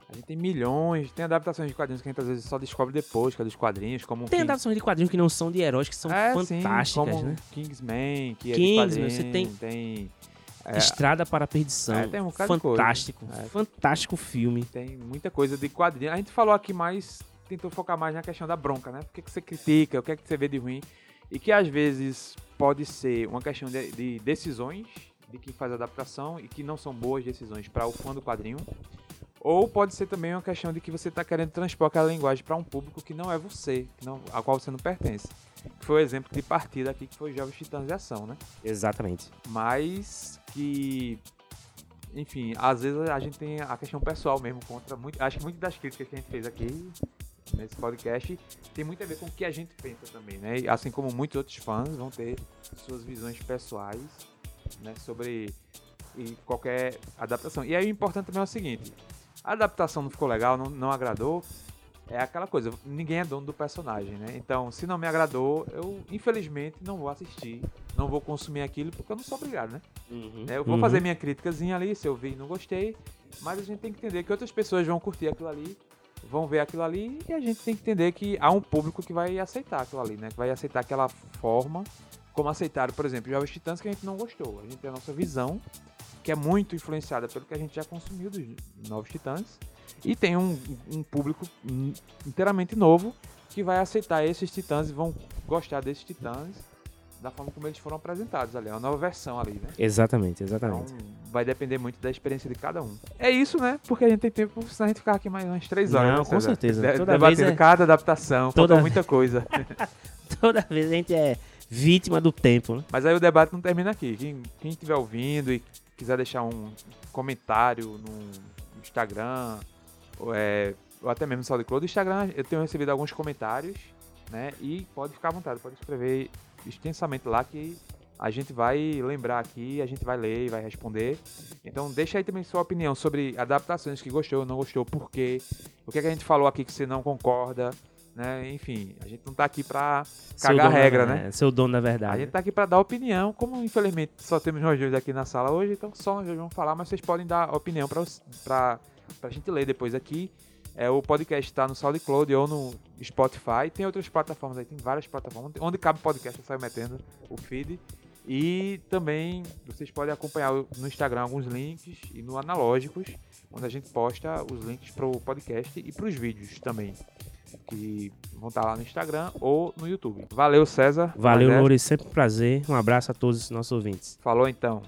A gente tem milhões, tem adaptações de quadrinhos que a gente às vezes só descobre depois, que é dos quadrinhos, como Tem King... adaptações de quadrinhos que não são de heróis, que são é, fantásticas, sim, né? Kingsman, que é Kingsman, você tem, tem é, Estrada para a Perdição. É, tem um fantástico, é, fantástico filme. Tem muita coisa de quadrinhos. A gente falou aqui mais tentou focar mais na questão da bronca, né? O que, que você critica, o que, é que você vê de ruim. E que às vezes pode ser uma questão de, de decisões de quem faz a adaptação e que não são boas decisões para o fã do quadrinho. Ou pode ser também uma questão de que você está querendo transpor aquela linguagem para um público que não é você, que não, a qual você não pertence. Que foi o exemplo de partida aqui, que foi Jovens Titãs de Ação, né? Exatamente. Mas que enfim, às vezes a gente tem a questão pessoal mesmo contra muito. Acho que muitas das críticas que a gente fez aqui nesse podcast tem muito a ver com o que a gente pensa também, né? Assim como muitos outros fãs vão ter suas visões pessoais, né, sobre qualquer adaptação. E aí o importante também é o seguinte: a adaptação não ficou legal, não, não agradou, é aquela coisa, ninguém é dono do personagem, né? Então, se não me agradou, eu infelizmente não vou assistir, não vou consumir aquilo porque eu não sou obrigado, né? Uhum, eu vou uhum. fazer minha críticazinha ali, se eu vi e não gostei, mas a gente tem que entender que outras pessoas vão curtir aquilo ali vão ver aquilo ali e a gente tem que entender que há um público que vai aceitar aquilo ali, né? Que vai aceitar aquela forma, como aceitaram, por exemplo, Jovens Titãs, que a gente não gostou. A gente tem a nossa visão, que é muito influenciada pelo que a gente já consumiu dos Novos Titãs. E tem um, um público inteiramente novo que vai aceitar esses titãs e vão gostar desses titãs da forma como eles foram apresentados ali, é uma nova versão ali, né? Exatamente, exatamente. Então, vai depender muito da experiência de cada um. É isso, né? Porque a gente tem tempo, senão a gente ficar aqui mais umas três horas. Não, né, com certeza. De toda debatendo vez é... cada adaptação, toda muita coisa. toda vez a gente é vítima do tempo, né? Mas aí o debate não termina aqui. Quem, quem estiver ouvindo e quiser deixar um comentário no Instagram, ou, é, ou até mesmo no SoundCloud, do Instagram eu tenho recebido alguns comentários, né? E pode ficar à vontade, pode escrever extensamente lá que a gente vai lembrar aqui, a gente vai ler e vai responder. Então deixa aí também sua opinião sobre adaptações que gostou, não gostou, por quê, o que, é que a gente falou aqui que você não concorda, né? Enfim, a gente não tá aqui pra cagar a regra, né? É, seu dono da verdade. A gente tá aqui pra dar opinião, como infelizmente só temos nós dois aqui na sala hoje, então só nós dois vamos falar, mas vocês podem dar opinião pra, pra, pra gente ler depois aqui. É, o podcast está no SoundCloud ou no Spotify. Tem outras plataformas aí, tem várias plataformas. Onde cabe podcast, eu saio metendo o feed. E também vocês podem acompanhar no Instagram alguns links e no Analógicos onde a gente posta os links pro podcast e pros vídeos também. Que vão estar lá no Instagram ou no YouTube. Valeu, César. Valeu, é- Loures. Sempre um prazer. Um abraço a todos os nossos ouvintes. Falou então.